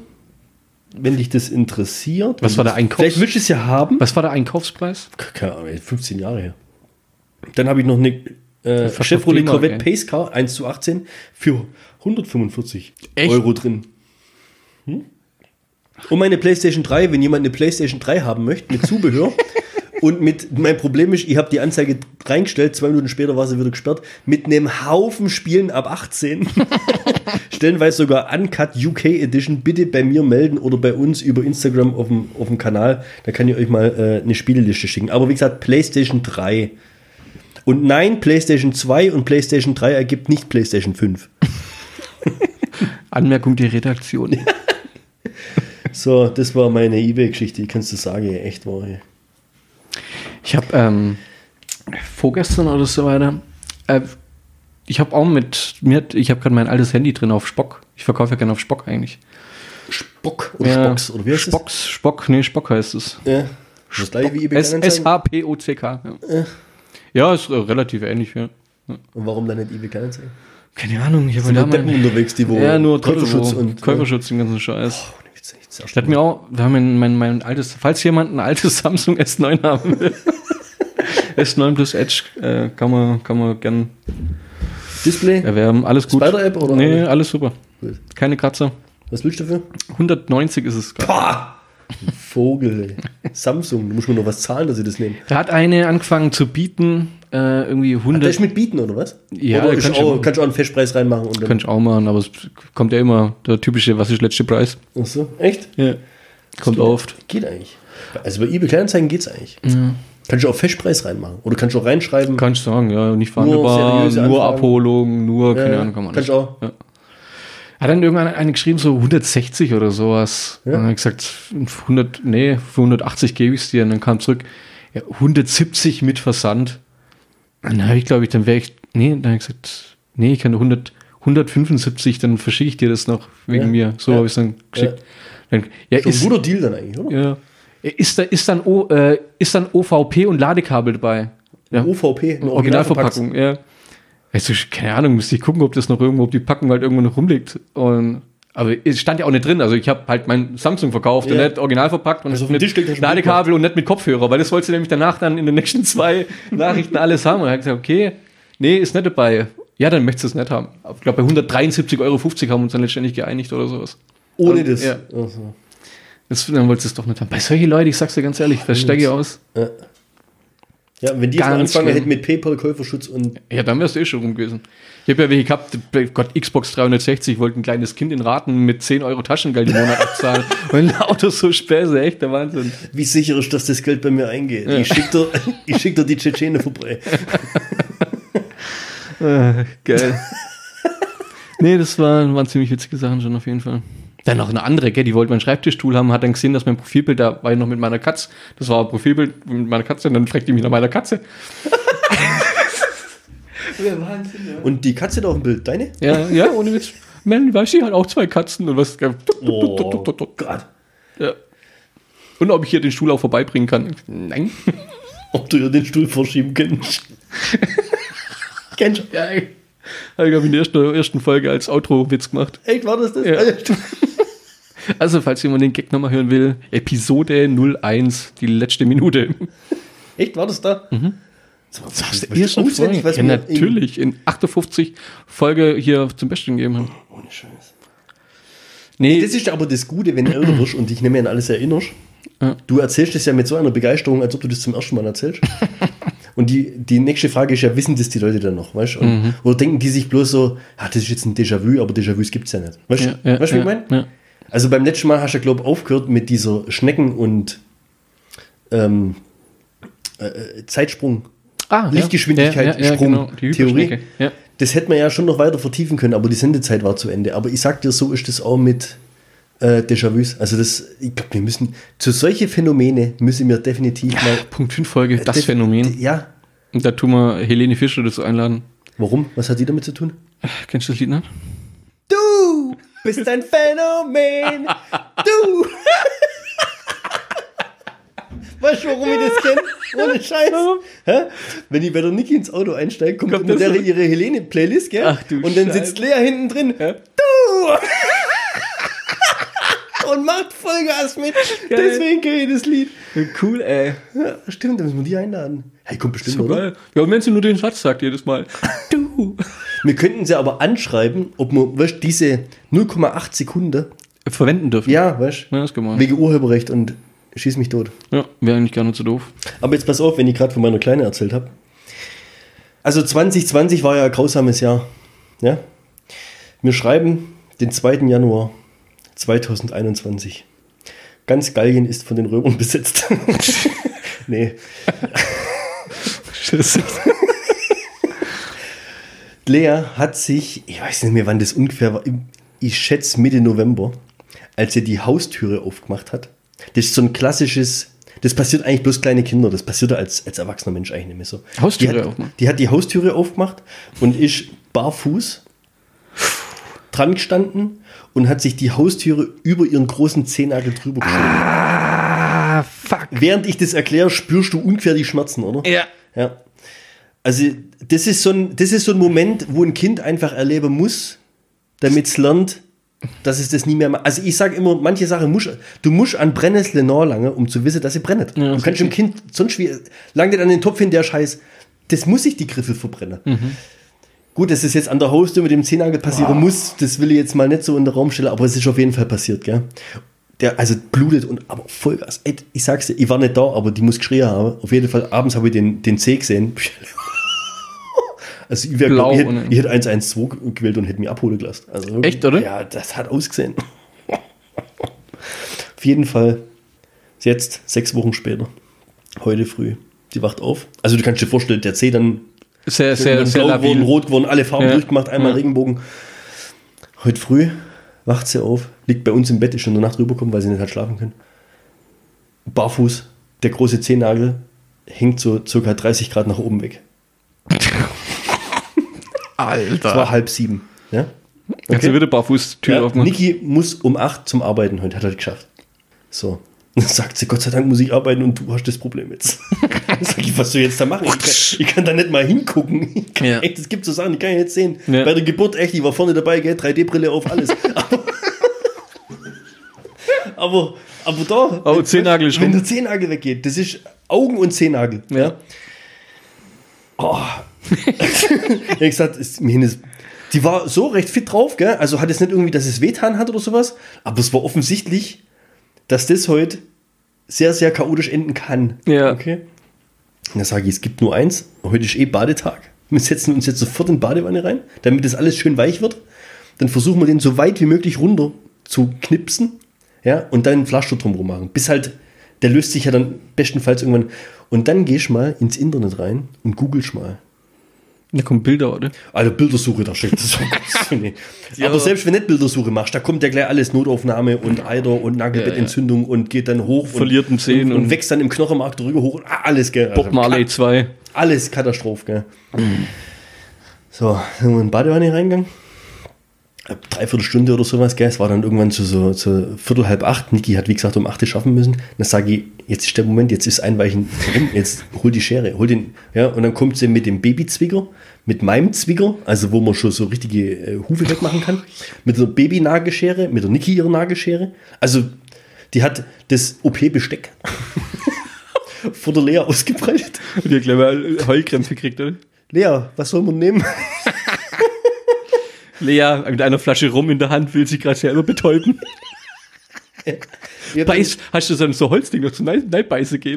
wenn dich das interessiert. Was war der Einkaufs- Vielleicht willst du es ja haben. Was war der Einkaufspreis? Keine Ahnung, 15 Jahre her. Dann habe ich noch eine äh, Chevrolet Corvette ey. Pace Car 1 zu 18 für 145 Echt? Euro drin. Hm? Und meine PlayStation 3, wenn jemand eine PlayStation 3 haben möchte mit Zubehör und mit, mein Problem ist, ich habe die Anzeige reingestellt, zwei Minuten später war sie wieder gesperrt, mit einem Haufen Spielen ab 18. Stellenweise sogar Uncut UK Edition. Bitte bei mir melden oder bei uns über Instagram auf dem, auf dem Kanal. Da kann ich euch mal äh, eine Spieleliste schicken. Aber wie gesagt, PlayStation 3. Und nein, PlayStation 2 und PlayStation 3 ergibt nicht PlayStation 5. Anmerkung der Redaktion. So, das war meine Ebay-Geschichte. Die kannst du sagen, ey, echt war. ey. Ich habe ähm, vorgestern oder so weiter, äh, ich habe auch mit, mir, hat- ich habe gerade mein altes Handy drin auf Spock. Ich verkaufe ja gerne auf Spock eigentlich. Spock oder Ja, Spocks oder wie heißt Spocks, Spock, nee, Spock heißt es. Ja. Das gleiche wie. S-H-P-O-C-K. Ja. ja, ist äh, relativ ähnlich, ja. Und warum dann nicht eBay Kleinanzeigen? Keine Ahnung, ich habe da mein, unterwegs, die wo ja, nur Käuferschutz Käuferschutz und Käuferschutz, den ganzen Scheiß. Oh, echt, sehr Ich hatte mir auch, wir haben mein, mein, mein altes, falls jemand ein altes Samsung S9 haben will, S9 plus Edge äh, kann man, kann man gern Display. erwerben. Alles gut. Spider-App oder? Nee, alles super. Gut. Keine Kratzer. Was willst du dafür? 190 ist es gerade. Vogel. Samsung, du musst mir noch was zahlen, dass ich das nehme. Da hat eine angefangen zu bieten, äh, irgendwie Hat 100. der ist mit Bieten oder was? Ja, oder kannst du auch, kannst du auch einen Festpreis reinmachen und ich auch machen, aber es kommt ja immer der typische, was ist letzte Preis? Ach so, echt? Ja. Kommt oft. Geht eigentlich. Also bei eBay Kleinanzeigen geht's eigentlich. Kannst du auch Festpreis reinmachen. Oder kannst du auch reinschreiben. Kann ich sagen, ja, nicht verhandelbar, nur Anfragen. Abholung, nur, keine Ja, Ahnung, kann man kannst nicht. du auch. Ja. Hat dann irgendwann eine geschrieben, so 160 oder sowas. Ja. Und dann habe ich gesagt, 100, nee, für 180 gebe ich es dir. Und dann kam zurück, ja, 170 mit Versand. Dann habe ich, glaube ich, dann wäre ich, nee, dann habe ich gesagt, nee, ich kann 100, 175, dann verschicke ich dir das noch wegen Ja. mir. So Ja. habe ich es dann geschickt. Dann, ja, ein ist, guter Deal dann eigentlich, oder? ja. Ist, da, ist, dann o, äh, ist dann OVP und Ladekabel dabei? Ja. OVP, eine Originalverpackung, ja. Also, keine Ahnung, müsste ich gucken, ob das noch irgendwo, ob die Packung halt irgendwo noch rumliegt. Und, aber es stand ja auch nicht drin. Also ich habe halt mein Samsung verkauft und Ja. nicht original verpackt und Also mit Ladekabel und nicht mit Kopfhörer, weil das wollte sie nämlich danach dann in den nächsten zwei Nachrichten alles haben. Und er hat gesagt, okay, nee, ist nicht dabei. Ja, dann möchtest du es nicht haben. Ich glaube, bei 173,50 Euro haben wir uns dann letztendlich geeinigt oder sowas. Ohne Also, das. ja. Ach so. Das, dann wolltest du es doch nicht haben. Bei solchen Leuten, ich sag's dir ganz ehrlich, da steige ich aus. Ja. Ja, wenn die Ganz anfangen hätten mit PayPal, Käuferschutz und Ja, dann wärst du eh schon rum gewesen. Ich habe ja welche gehabt, bei Gott, Xbox 360, wollte ein kleines Kind in Raten mit 10 Euro Taschengeld im Monat abzahlen. Und lauter so Späße, echt der Wahnsinn. wie sicher ist, dass das Geld bei mir eingeht. Ich schicke dir, ich schick dir die Tschetschene vorbei. Äh, geil. nee, das waren, waren ziemlich witzige Sachen schon auf jeden Fall. Dann noch eine andere, gell, die wollte meinen Schreibtischstuhl haben, hat dann gesehen, dass mein Profilbild, da war ich noch mit meiner Katze, das war ein Profilbild mit meiner Katze, und dann fragt die mich nach meiner Katze. Wahnsinn, ja. Und die Katze da auf dem Bild, deine? Ja, ja, ohne Witz. Melanie weiß, sie hat auch zwei Katzen und was. Oh, Gott. Ja. Und ob ich hier den Stuhl auch vorbeibringen kann. Nein. Ob du ihr den Stuhl verschieben kannst. Kennst du? Ja, habe ich, ich, in der ersten, ersten Folge als Outro-Witz gemacht. Echt, war das das? Ja. Also, falls jemand den Gag nochmal hören will, Episode 01, die letzte Minute. Echt, war das da? Mhm. Das ist der erste Folge. Ja, natürlich. In 58 Folge hier zum Besten gegeben haben. Ohne Scheiß. Nee, Das ist aber das Gute, wenn du älter wirst und dich nicht mehr an alles erinnerst. Ja. Du erzählst es ja mit so einer Begeisterung, als ob du das zum ersten Mal erzählst. und die, die nächste Frage ist ja, wissen das die Leute dann noch? Weißt? du? Und, Oder denken die sich bloß so, ah, das ist jetzt ein Déjà-vu, aber Déjà-vus gibt es ja nicht. Weißt du, ja, ja, weißt, du, wie ich ja, meine? Also beim letzten Mal hast du, glaube ich, aufgehört mit dieser Schnecken- und ähm, äh, Zeitsprung. Ah, Lichtgeschwindigkeit, ja, ja, ja, Sprung, genau, die Theorie. Ja. Das hätte man ja schon noch weiter vertiefen können, aber die Sendezeit war zu Ende. Aber ich sag dir, so ist das auch mit äh, Déjà-vus. Also das, ich glaube, wir müssen, zu solche Phänomene müssen wir definitiv mal. Punkt 5 Folge, das Phänomen. Ja, Und da tun wir Helene Fischer dazu einladen. Warum? Was hat die damit zu tun? Kennst du das Lied noch? Du bist ein Phänomen. Du. Weißt du, warum ich das kenne? Ohne Scheiß. Hä? Wenn die bei der Niki ins Auto einsteigt, kommt, Kommt der ihre Helene-Playlist, gell? Ach du Und dann Scheiße. sitzt Lea hinten drin. Ja. Du! Und macht Vollgas mit. Deswegen kenne ich das Lied. Cool, ey. Ja, stimmt, da müssen wir die einladen. Hey, kommt bestimmt, So oder? geil. Ja, und wenn sie nur den Satz sagt jedes Mal. Du. Wir könnten sie aber anschreiben, ob wir, weißt, diese 0,8 Sekunden, Verwenden dürfen. ja, weißt, Ja, das kann man. wegen Urheberrecht und schieß mich tot. Ja, wäre eigentlich gar nicht so doof. Aber jetzt pass auf, wenn ich gerade von meiner Kleine erzählt habe. Also 2020 war ja ein grausames Jahr. Ja? Wir schreiben den 2. Januar 2021. Ganz Gallien ist von den Römern besetzt. nee. Lea hat sich, ich weiß nicht mehr, wann das ungefähr war, ich schätze Mitte November, als sie die Haustüre aufgemacht hat. Das ist so ein klassisches, das passiert eigentlich bloß kleine Kinder, das passiert als, als erwachsener Mensch eigentlich nicht mehr so. Haustüre die hat, aufmachen? Die hat die Haustüre aufgemacht und ist barfuß dran gestanden und hat sich die Haustüre über ihren großen Zehennagel drüber geschoben. Ah, fuck. Während ich das erkläre, spürst du ungefähr die Schmerzen, oder? Ja. Ja. Also, das ist, so ein, das ist so ein Moment, wo ein Kind einfach erleben muss, damit es lernt, dass es das nie mehr macht. Also, ich sage immer, manche Sachen musst du musst an Brennnessel nachlangen, um zu wissen, dass sie brennt. Ja, du kannst dem Kind sonst wie, lang nicht an den Topf hin, der Scheiß, das muss sich die Griffel verbrennen. Gut, dass es jetzt an der Haustür mit dem Zehennagel passieren muss, das will ich jetzt mal nicht so in den Raum stellen, aber es ist auf jeden Fall passiert, gell? Der, also blutet und aber Vollgas. Ey, ich sag's dir, ich war nicht da, aber die muss geschrien haben. Auf jeden Fall, abends habe ich den, den C gesehen. Also ich, wär, Blau ich, hätte, ich hätte 112 gewählt und hätte mich abholen gelassen. Also Echt, oder? Ja, das hat ausgesehen. Auf jeden Fall, jetzt, sechs Wochen später, heute früh, die wacht auf. Also du kannst dir vorstellen, der C dann Sehr, sehr, dann sehr blau geworden, rot geworden, alle Farben Ja. durchgemacht, einmal Ja. Regenbogen. Heute früh wacht sie auf, liegt bei uns im Bett, ist schon in der Nacht rübergekommen, weil sie nicht hat schlafen können. Barfuß, der große Zehennagel hängt so circa 30 Grad nach oben weg. Es war Alter. halb sieben. Ja? Kannst du wieder barfuß Tür Ja, aufmachen? Niki muss um acht zum Arbeiten heute, hat er geschafft. So. Dann sagt sie, Gott sei Dank muss ich arbeiten und du hast das Problem jetzt. Dann sag ich, was soll ich jetzt da machen? Ich kann, ich kann da nicht mal hingucken. Kann, Ja. echt, es gibt so Sachen, die kann ich nicht sehen. Ja. Bei der Geburt, echt, ich war vorne dabei, gell, 3D-Brille auf, alles. Aber, aber, aber da. Oh, Zehennagel ist Wenn rum. der Zehennagel weggeht, das ist Augen und Zehennagel. Ja. Oh. ich hab gesagt, ist, mir ist, die war so recht fit drauf, gell? Also hat es nicht irgendwie, dass es wehtan hat oder sowas, aber es war offensichtlich, dass das heute sehr, sehr chaotisch enden kann. Ja. Okay. Und da sage ich, es gibt nur eins. Heute ist eh Badetag. Wir setzen uns jetzt sofort in die Badewanne rein, damit das alles schön weich wird. Dann versuchen wir den so weit wie möglich runter zu knipsen. Ja, und dann ein Pflaster drumherum machen. Bis halt, der löst sich ja dann bestenfalls irgendwann. Und dann gehst mal ins Internet rein und googelst mal. Da kommen Bilder, oder? Also Bildersuche, da steckt das so. nee. Ja. Aber selbst wenn nicht Bildersuche machst, da kommt ja gleich alles Notaufnahme und Eider und Nagelbettentzündung und geht dann hoch Verliert einen Zehen und, und, und- wächst dann im Knochenmark drüber hoch und ah, alles, gell. Bob Marley 2. Alles Katastrophe, gell. So, sind wir in die Badewanne reingegangen. Dreiviertel Stunde oder sowas, gell. Es war dann irgendwann zu so zu Viertel, halb acht. Niki hat, wie gesagt, um acht schaffen müssen. Dann sage ich, jetzt ist der Moment, jetzt ist Einweichen rum, jetzt hol die Schere, hol den, ja. Und dann kommt sie mit dem Babyzwicker, mit meinem Zwicker, also wo man schon so richtige äh, Hufe wegmachen kann, mit der Baby-Nagelschere, mit der Niki ihrer Nagelschere. Also, die hat das OP-Besteck vor der Lea ausgebreitet. Und die hat gleich mal Heulkrämpfe gekriegt, oder? Lea, was soll man nehmen? Lea mit einer Flasche Rum in der Hand will sich gerade selber betäuben. Ja, Beiß, hast du so ein so Holzding noch zum Nein- Neidbeiße?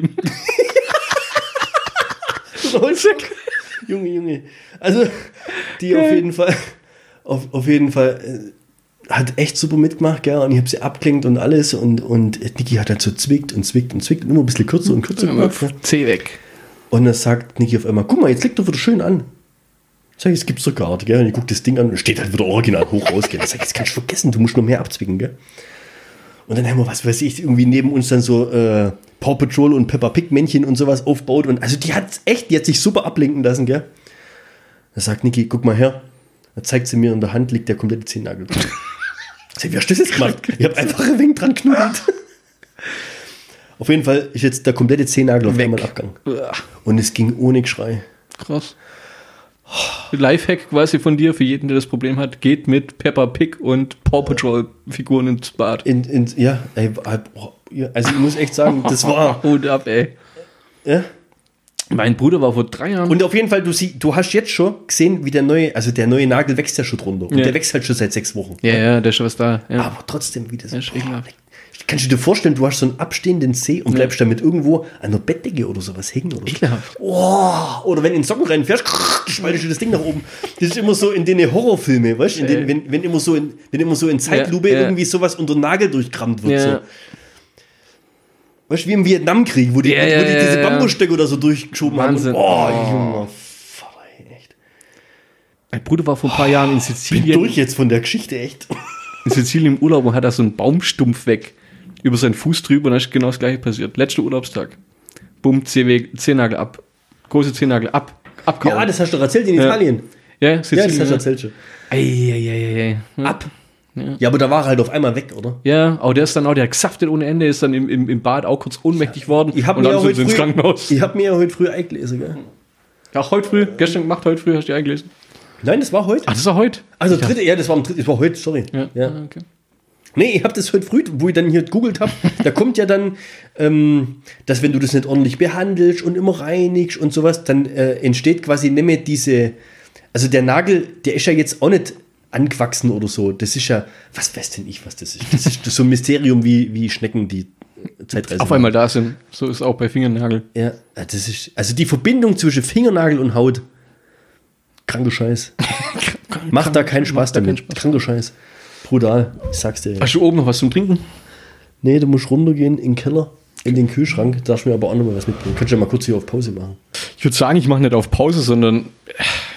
Holzsack. Junge, Junge. Also, die auf jeden Fall, auf, auf jeden Fall, äh, hat echt super mitgemacht, gell? Und ich habe sie abklingt und alles. Und, und Niki hat halt so zwickt und zwickt und zwickt und immer ein bisschen kürzer und kürzer gemacht. gell? C weg. Und dann sagt Niki auf einmal, guck mal, jetzt liegt doch wieder schön an. Sag ich, es gibt's doch gar nicht, gell? Und ich guck das Ding an und steht halt wieder original hoch raus, gell? Ich sag, jetzt kannst du vergessen, du musst nur mehr abzwicken, gell? Und dann haben wir, was weiß ich, irgendwie neben uns dann so äh, Paw Patrol und Peppa Pig Männchen und sowas aufbaut. Und also die hat echt, die hat sich super ablenken lassen, gell? Da sagt Niki, guck mal her. Da zeigt sie mir in der Hand, liegt der komplette Zehennagel. Sag, wie hast du das jetzt gemacht? Ich habe einfach ein wenig dran knuddelt. Auf jeden Fall ist jetzt der komplette Zehennagel auf Weg. einmal abgegangen. Und es ging ohne Geschrei. Krass. Lifehack quasi von dir für jeden, der das Problem hat, geht mit Peppa Pig und Paw Patrol Figuren ins Bad. In, in, ja, ey, ja, also ich muss echt sagen, das war. Hut ab, ey. Ja. Mein Bruder war vor drei Jahren. Und auf jeden Fall, du, sie, du hast jetzt schon gesehen, wie der neue, also der neue Nagel wächst ja schon drunter. Und Ja. der wächst halt schon seit sechs Wochen. ja, ja, der ist schon was da. Ja. Aber trotzdem, wie das. Ja. Kannst du dir vorstellen, du hast so einen abstehenden Zeh und bleibst damit irgendwo an der Bettdecke oder sowas hängen oder so. Ekelhaft. Oh, oder wenn du in Socken reinfährst, schmeißt du das Ding nach oben. Das ist immer so in den Horrorfilmen, weißt du? Äh. Wenn, wenn, immer so in, wenn immer so in Zeitlupe Ja, ja. irgendwie sowas unter den Nagel durchkrammt wird. Ja. So. Weißt du, wie im Vietnamkrieg, wo die, Ja, wo ja, die ja, diese ja. Bambusstöcke oder so durchgeschoben Wahnsinn. haben. Und, oh. Junge. Mein Bruder war vor ein paar Jahren in Bin Sizilien, durch jetzt von der Geschichte, echt. in Sizilien im Urlaub und hat da so einen Baumstumpf weg. Über seinen Fuß drüber und da ist genau das gleiche passiert. Letzter Urlaubstag. Bumm, Zeh- Zehennagel ab. Große Zehennagel ab. Abkauen. Ja, das hast du doch erzählt in Ja. Italien. ja, Ja, das Sizilien. hast du erzählt schon. Eieieiei. Ab. Ja, aber da war er halt auf einmal weg, oder? Ja, aber der ist dann auch, der hat gesaftet ohne Ende, ist dann im, im, im Bad auch kurz ohnmächtig worden. Ich habe und mir, dann ja sind heute sie ins früh- Krankenhaus. ich hab mir ja heute früh eingelesen, gell? Auch heute früh, gestern gemacht, heute früh hast du die eingelesen. Nein, das war heute. Ach, das war heute? Also dritte, ja, das war am dritten, das war heute, sorry. Ja, Ja. Ah, okay. Nee, ich habe das heute früh, wo ich dann hier gegoogelt habe, da kommt ja dann, ähm, dass wenn du das nicht ordentlich behandelst und immer reinigst und sowas, dann äh, entsteht quasi nicht mehr diese, also der Nagel, der ist ja jetzt auch nicht angewachsen oder so. Das ist ja, was weiß denn ich, was das ist? Das ist so ein Mysterium wie, wie Schnecken, die Zeitreise Auf einmal da sind. So ist auch bei Fingernagel. Ja, das ist, also die Verbindung zwischen Fingernagel und Haut, kranker Scheiß. Macht da keinen Spaß keinen damit. Spaß. Kranker Scheiß. Brutal, ich sag's dir. Hast du oben noch was zum Trinken? Nee, du musst runtergehen in den Keller, in den Kühlschrank, darfst mir aber auch noch mal was mitbringen. Könntest du ja mal kurz hier auf Pause machen. Ich würde sagen, ich mache nicht auf Pause, sondern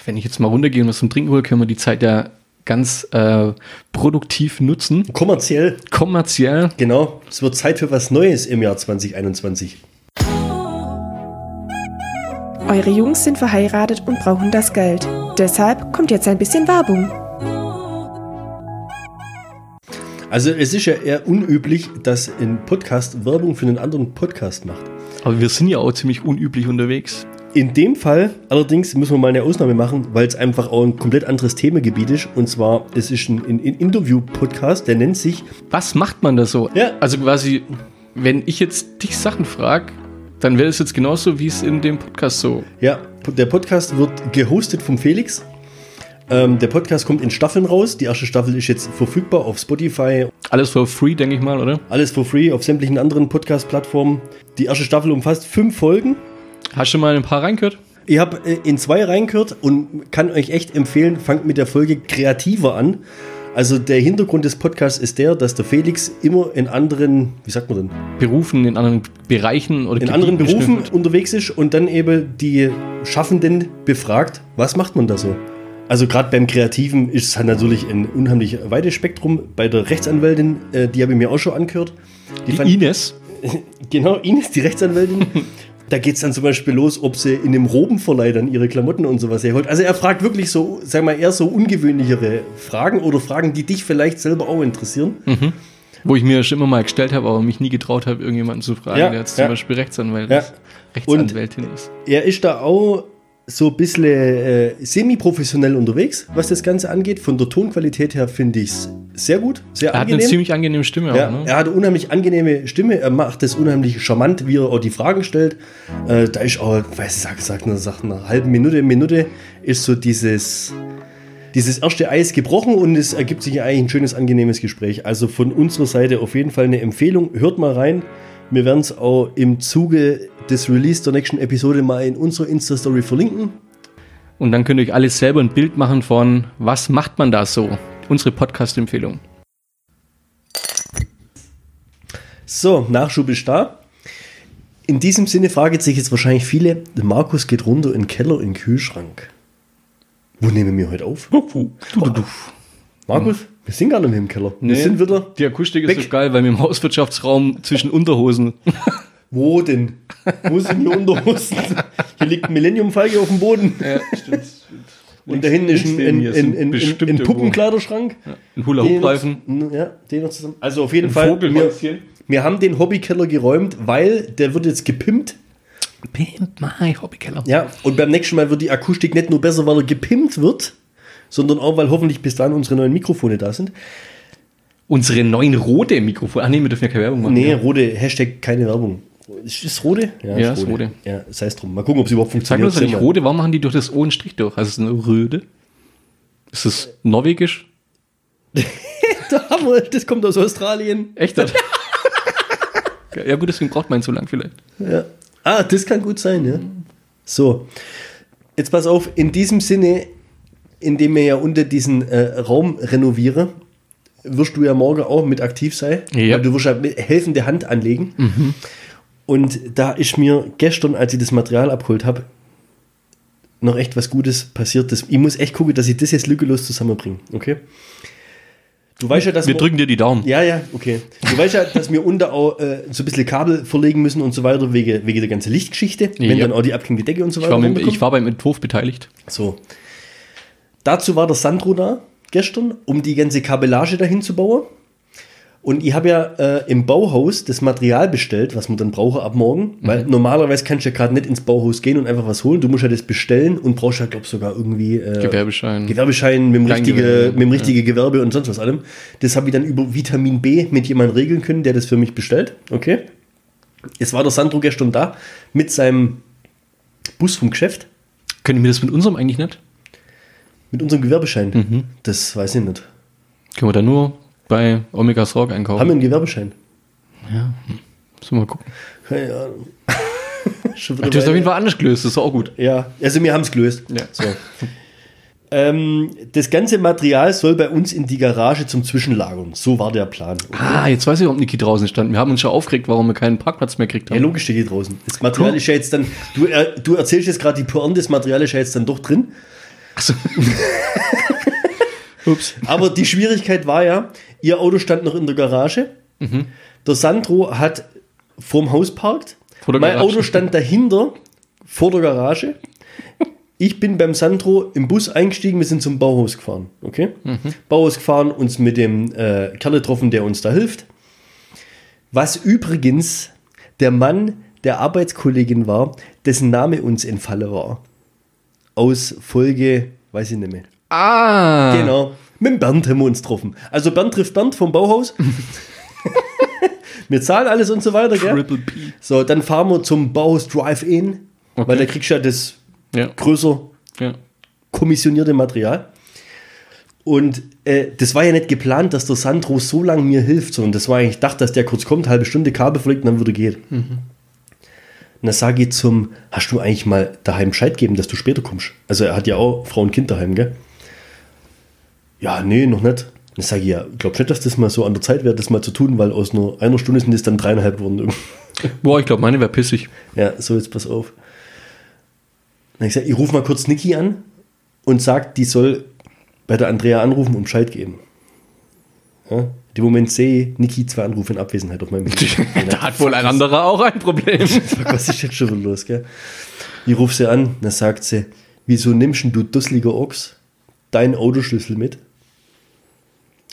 wenn ich jetzt mal runtergehe und was zum Trinken hole, können wir die Zeit ja ganz äh, produktiv nutzen. Kommerziell, Kommerziell. genau, es wird Zeit für was Neues im Jahr 2021. Eure Jungs sind verheiratet und brauchen das Geld. Deshalb kommt jetzt ein bisschen Werbung. Also es ist ja eher unüblich, dass ein Podcast Werbung für einen anderen Podcast macht. Aber wir sind ja auch ziemlich unüblich unterwegs. In dem Fall allerdings müssen wir mal eine Ausnahme machen, weil es einfach auch ein komplett anderes Themengebiet ist. Und zwar, es ist ein, ein, ein Interview-Podcast, der nennt sich Was macht man da so? Ja. Also quasi, wenn ich jetzt dich Sachen frage, dann wäre es jetzt genauso, wie es in dem Podcast so. Ja, der Podcast wird gehostet vom Felix. Ähm, der Podcast kommt in Staffeln raus. Die erste Staffel ist jetzt verfügbar auf Spotify. Alles for free, denke ich mal, oder? Alles for free auf sämtlichen anderen Podcast-Plattformen. Die erste Staffel umfasst fünf Folgen. Hast du mal ein paar reingehört? Ich habe äh, in zwei reingehört und kann euch echt empfehlen, fangt mit der Folge kreativer an. Also der Hintergrund des Podcasts ist der, dass der Felix immer in anderen, wie sagt man denn, Berufen in anderen Bereichen oder in anderen Berufen unterwegs ist und dann eben die Schaffenden befragt, was macht man da so? Also gerade beim Kreativen ist es halt natürlich ein unheimlich weites Spektrum. Bei der Rechtsanwältin, äh, die habe ich mir auch schon angehört. Die Die fand- Ines. Genau, Ines, die Rechtsanwältin. da geht es dann zum Beispiel los, ob sie in einem Robenverleih dann ihre Klamotten und sowas herholt. Also er fragt wirklich so, sag mal, eher so ungewöhnlichere Fragen oder Fragen, die dich vielleicht selber auch interessieren. Wo ich mir schon immer mal gestellt habe, aber mich nie getraut habe, irgendjemanden zu fragen, Ja, der jetzt ja. zum Beispiel Rechtsanwalt Ja. ist. Rechtsanwältin ist. Er ist da auch so ein bisschen äh, semi-professionell unterwegs, was das Ganze angeht. Von der Tonqualität her finde ich es sehr gut, sehr Er hat eine angenehm. ziemlich angenehme Stimme Ja, auch, ne? Er hat eine unheimlich angenehme Stimme, er macht es unheimlich charmant, wie er auch die Fragen stellt. Äh, da ist auch, weiß ich, sag, sag, nach, sag, nach einer halben Minute, Minute ist so dieses, dieses erste Eis gebrochen und es ergibt sich eigentlich ein schönes, angenehmes Gespräch. Also von unserer Seite auf jeden Fall eine Empfehlung. Hört mal rein. Wir werden es auch im Zuge des Release der nächsten Episode mal in unserer Insta-Story verlinken. Und dann könnt ihr euch alles selber ein Bild machen von, was macht man da so? Unsere Podcast-Empfehlung. So, Nachschub ist da. In diesem Sinne fragen sich jetzt wahrscheinlich viele, der Markus geht runter in den Keller, in den Kühlschrank. Wo nehmen wir heute auf? Markus, wir sind gar nicht mehr im Keller. Wir sind wieder. Die Akustik ist weg. so geil, weil wir im Hauswirtschaftsraum zwischen Unterhosen. Wo denn? Wo sind die Unterhosen? Hier liegt ein Millennium-Falke auf dem Boden. ja, stimmt. Und da hinten ist ein, ein, ein, ein, ein, ein Puppenkleiderschrank. Ein Hula Den Hoop Reifen. noch- Ja, den noch zusammen. Also auf jeden Ein Fall, wir, wir haben den Hobbykeller geräumt, weil der wird jetzt gepimpt. Pimp my Hobbykeller. Ja, und beim nächsten Mal wird die Akustik nicht nur besser, weil er gepimpt wird, sondern auch, weil hoffentlich bis dahin unsere neuen Mikrofone da sind. Unsere neuen rote Mikrofone. Ach nee, wir dürfen ja keine Werbung machen. Nee, Ja. rote, Hashtag keine Werbung. Ist es rote? Ja, ist rote. Ja, sei es drum. Mal gucken, ob es überhaupt Sag funktioniert. uns eigentlich Sehen wir. rote, warum machen die durch das O einen Strich durch? Also es ist eine Röde. Ist es norwegisch? Das kommt aus Australien. Echt? ja gut, deswegen braucht man ihn so lang vielleicht. Ja. Ah, das kann gut sein, ja. So, jetzt pass auf, in diesem Sinne, indem wir ja unter diesen äh, Raum renoviere, wirst du ja morgen auch mit aktiv sein. Ja. Weil Du wirst ja mit helfende Hand anlegen. Und da ist mir gestern, als ich das Material abgeholt habe, noch echt was Gutes passiert. Das, ich muss echt gucken, dass ich das jetzt lückelos zusammenbringe. Okay? Du weißt ja, dass Wir wir- drücken dir die Daumen. ja, ja, okay. Du weißt ja, dass wir unter auch äh, so ein bisschen Kabel verlegen müssen und so weiter, wegen, wegen der ganzen Lichtgeschichte, wenn Ja. dann auch die abklingende Decke und so Ich weiter war, mit, ich war beim Entwurf beteiligt. So. Dazu war der Sandro da, gestern, um die ganze Kabellage dahin zu bauen. Und ich habe ja äh, im Bauhaus das Material bestellt, was man dann brauche ab morgen. Weil normalerweise kannst du ja gerade nicht ins Bauhaus gehen und einfach was holen. Du musst ja das bestellen und brauchst ja, glaube ich, sogar irgendwie äh, Gewerbeschein. Gewerbeschein mit dem richtigen Kleingewerbe, mit dem richtige Gewerbe und sonst was allem. Das habe ich dann über Vitamin B mit jemandem regeln können, der das für mich bestellt. Okay. Jetzt war der Sandro gestern da mit seinem Bus vom Geschäft, Können wir das mit unserem eigentlich nicht? mit unserem Gewerbeschein. Das weiß ich nicht. Können wir da nur bei Omega Sorg einkaufen? Haben wir einen Gewerbeschein? Müssen wir mal gucken. Keine Ahnung. Schon wieder Du hast auf jeden Fall anders gelöst, das ist auch gut. Ja, also wir haben es gelöst. Ja. So. ähm, das ganze Material soll bei uns in die Garage zum Zwischenlagern. So war der Plan. Ah, jetzt weiß ich, warum Niki draußen stand. Wir haben uns schon aufgeregt, warum wir keinen Parkplatz mehr gekriegt Ja, haben. logisch steht hier draußen. Das Material Cool. ist ja jetzt dann, du, äh, du erzählst jetzt gerade die Pointe, das Material ist ja jetzt dann doch drin. Ups. Aber die Schwierigkeit war ja, ihr Auto stand noch in der Garage. Mhm. Der Sandro hat vorm Haus parkt. Vor mein. Auto stand dahinter, vor der Garage. Ich bin beim Sandro im Bus eingestiegen, wir sind zum Bauhaus gefahren. Okay? Mhm. Bauhaus gefahren, uns mit dem äh, Kerl getroffen, der uns da hilft. Was übrigens der Mann der Arbeitskollegin war, dessen Name uns entfallen war. Aus Folge, weiß ich nicht mehr. Ah. Genau. Mit Bernd haben wir uns getroffen. Also Bernd trifft Bernd vom Bauhaus. wir zahlen alles und so weiter, gell? Triple P. So, dann fahren wir zum Bauhaus Drive-In, Okay. weil da kriegst du ja das Ja. größer ja. kommissionierte Material. Und äh, das war ja nicht geplant, dass der Sandro so lange mir hilft, sondern das war eigentlich ich dachte, dass der kurz kommt, halbe Stunde Kabel verlegt und dann würde geht. Und dann sage ich zum, hast du eigentlich mal daheim Bescheid geben, dass du später kommst? Also er hat ja auch Frau und Kind daheim, gell? Ja, nee, noch nicht. Dann sage ich, ja, glaub nicht, dass das mal so an der Zeit wäre, das mal zu tun, weil aus nur einer Stunde sind es dann dreieinhalb geworden. Boah, ich glaube, meine wäre pissig. Ja, so jetzt pass auf. Dann ich gesagt, ich rufe mal kurz Niki an und sag, die soll bei der Andrea anrufen und Bescheid geben. Ja, in dem Moment sehe ich Niki zwei Anrufe in Abwesenheit auf meinem Handy. Da hat wohl ein anderer auch ein Problem. Was ist jetzt schon los, gell? Ich rufe sie an, dann sagt sie, wieso nimmst du dusseliger Ochs deinen Autoschlüssel mit?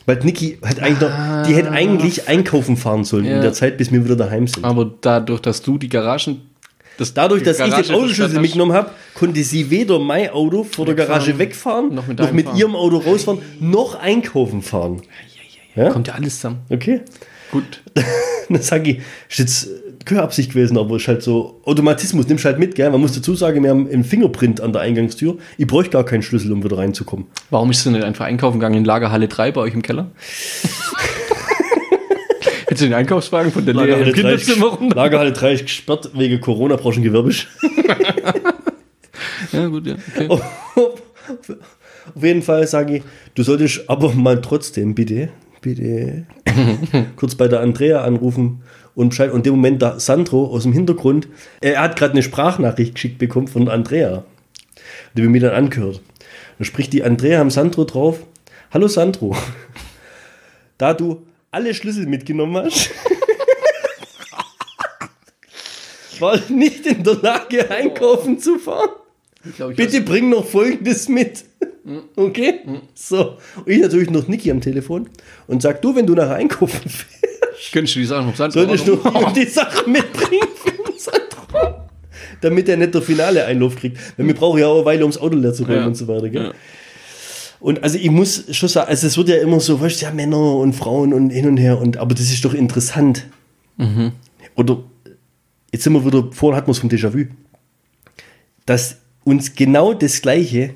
Weil Niki hat eigentlich noch, die hätte eigentlich einkaufen fahren sollen Ja. in der Zeit, bis wir wieder daheim sind. Aber dadurch, dass du die Garagen. Das Dadurch, dass ich Garage den Autoschlüssel mitgenommen habe, konnte sie weder mein Auto vor der Garage wegfahren, noch noch mit mit, deinem fahren. ihrem Auto rausfahren, noch einkaufen fahren. Ja? Kommt ja alles zusammen. Okay. Gut. Dann sage ich, ist jetzt keine Absicht gewesen, aber ist halt so Automatismus, nimmst halt mit, gell? Man muss dazu sagen, wir haben einen Fingerprint an der Eingangstür. Ich bräuchte gar keinen Schlüssel, um wieder reinzukommen. Warum ist du nicht einfach einkaufen gegangen in Lagerhalle 3 bei euch im Keller? Hättest du den Einkaufswagen von der im Lagerhalle 3, Kinderzimmer runter? Lagerhalle 3 ist gesperrt wegen Corona, brauchst ein. Ja, gut, ja. Okay. Auf jeden Fall sage ich, du solltest aber mal trotzdem bitte, bitte kurz bei der Andrea anrufen und Bescheid. Und in dem Moment da Sandro aus dem Hintergrund, er hat gerade eine Sprachnachricht geschickt bekommen von Andrea, die mir dann angehört. Dann spricht die Andrea am Sandro drauf. Hallo Sandro, da du alle Schlüssel mitgenommen hast, war ich nicht in der Lage einkaufen zu fahren. Glaub, Bitte bring noch Folgendes mit. Okay? So. Und ich natürlich noch Niki am Telefon und sag, du, wenn du nachher einkaufen fährst, Könntest du die Sachen Sand solltest du die Sachen mitbringen für damit er nicht der finale Einlauf kriegt. Weil wir brauchen ja auch eine Weile, ums Auto leer zu räumen Ja. und so weiter. Gell? Ja. Und also ich muss schon sagen, also es wird ja immer so, weißt du, ja, Männer und Frauen und hin und her, und aber das ist doch interessant. Oder jetzt sind wir wieder, vorhin hatten wir es vom Déjà-vu, dass uns genau das Gleiche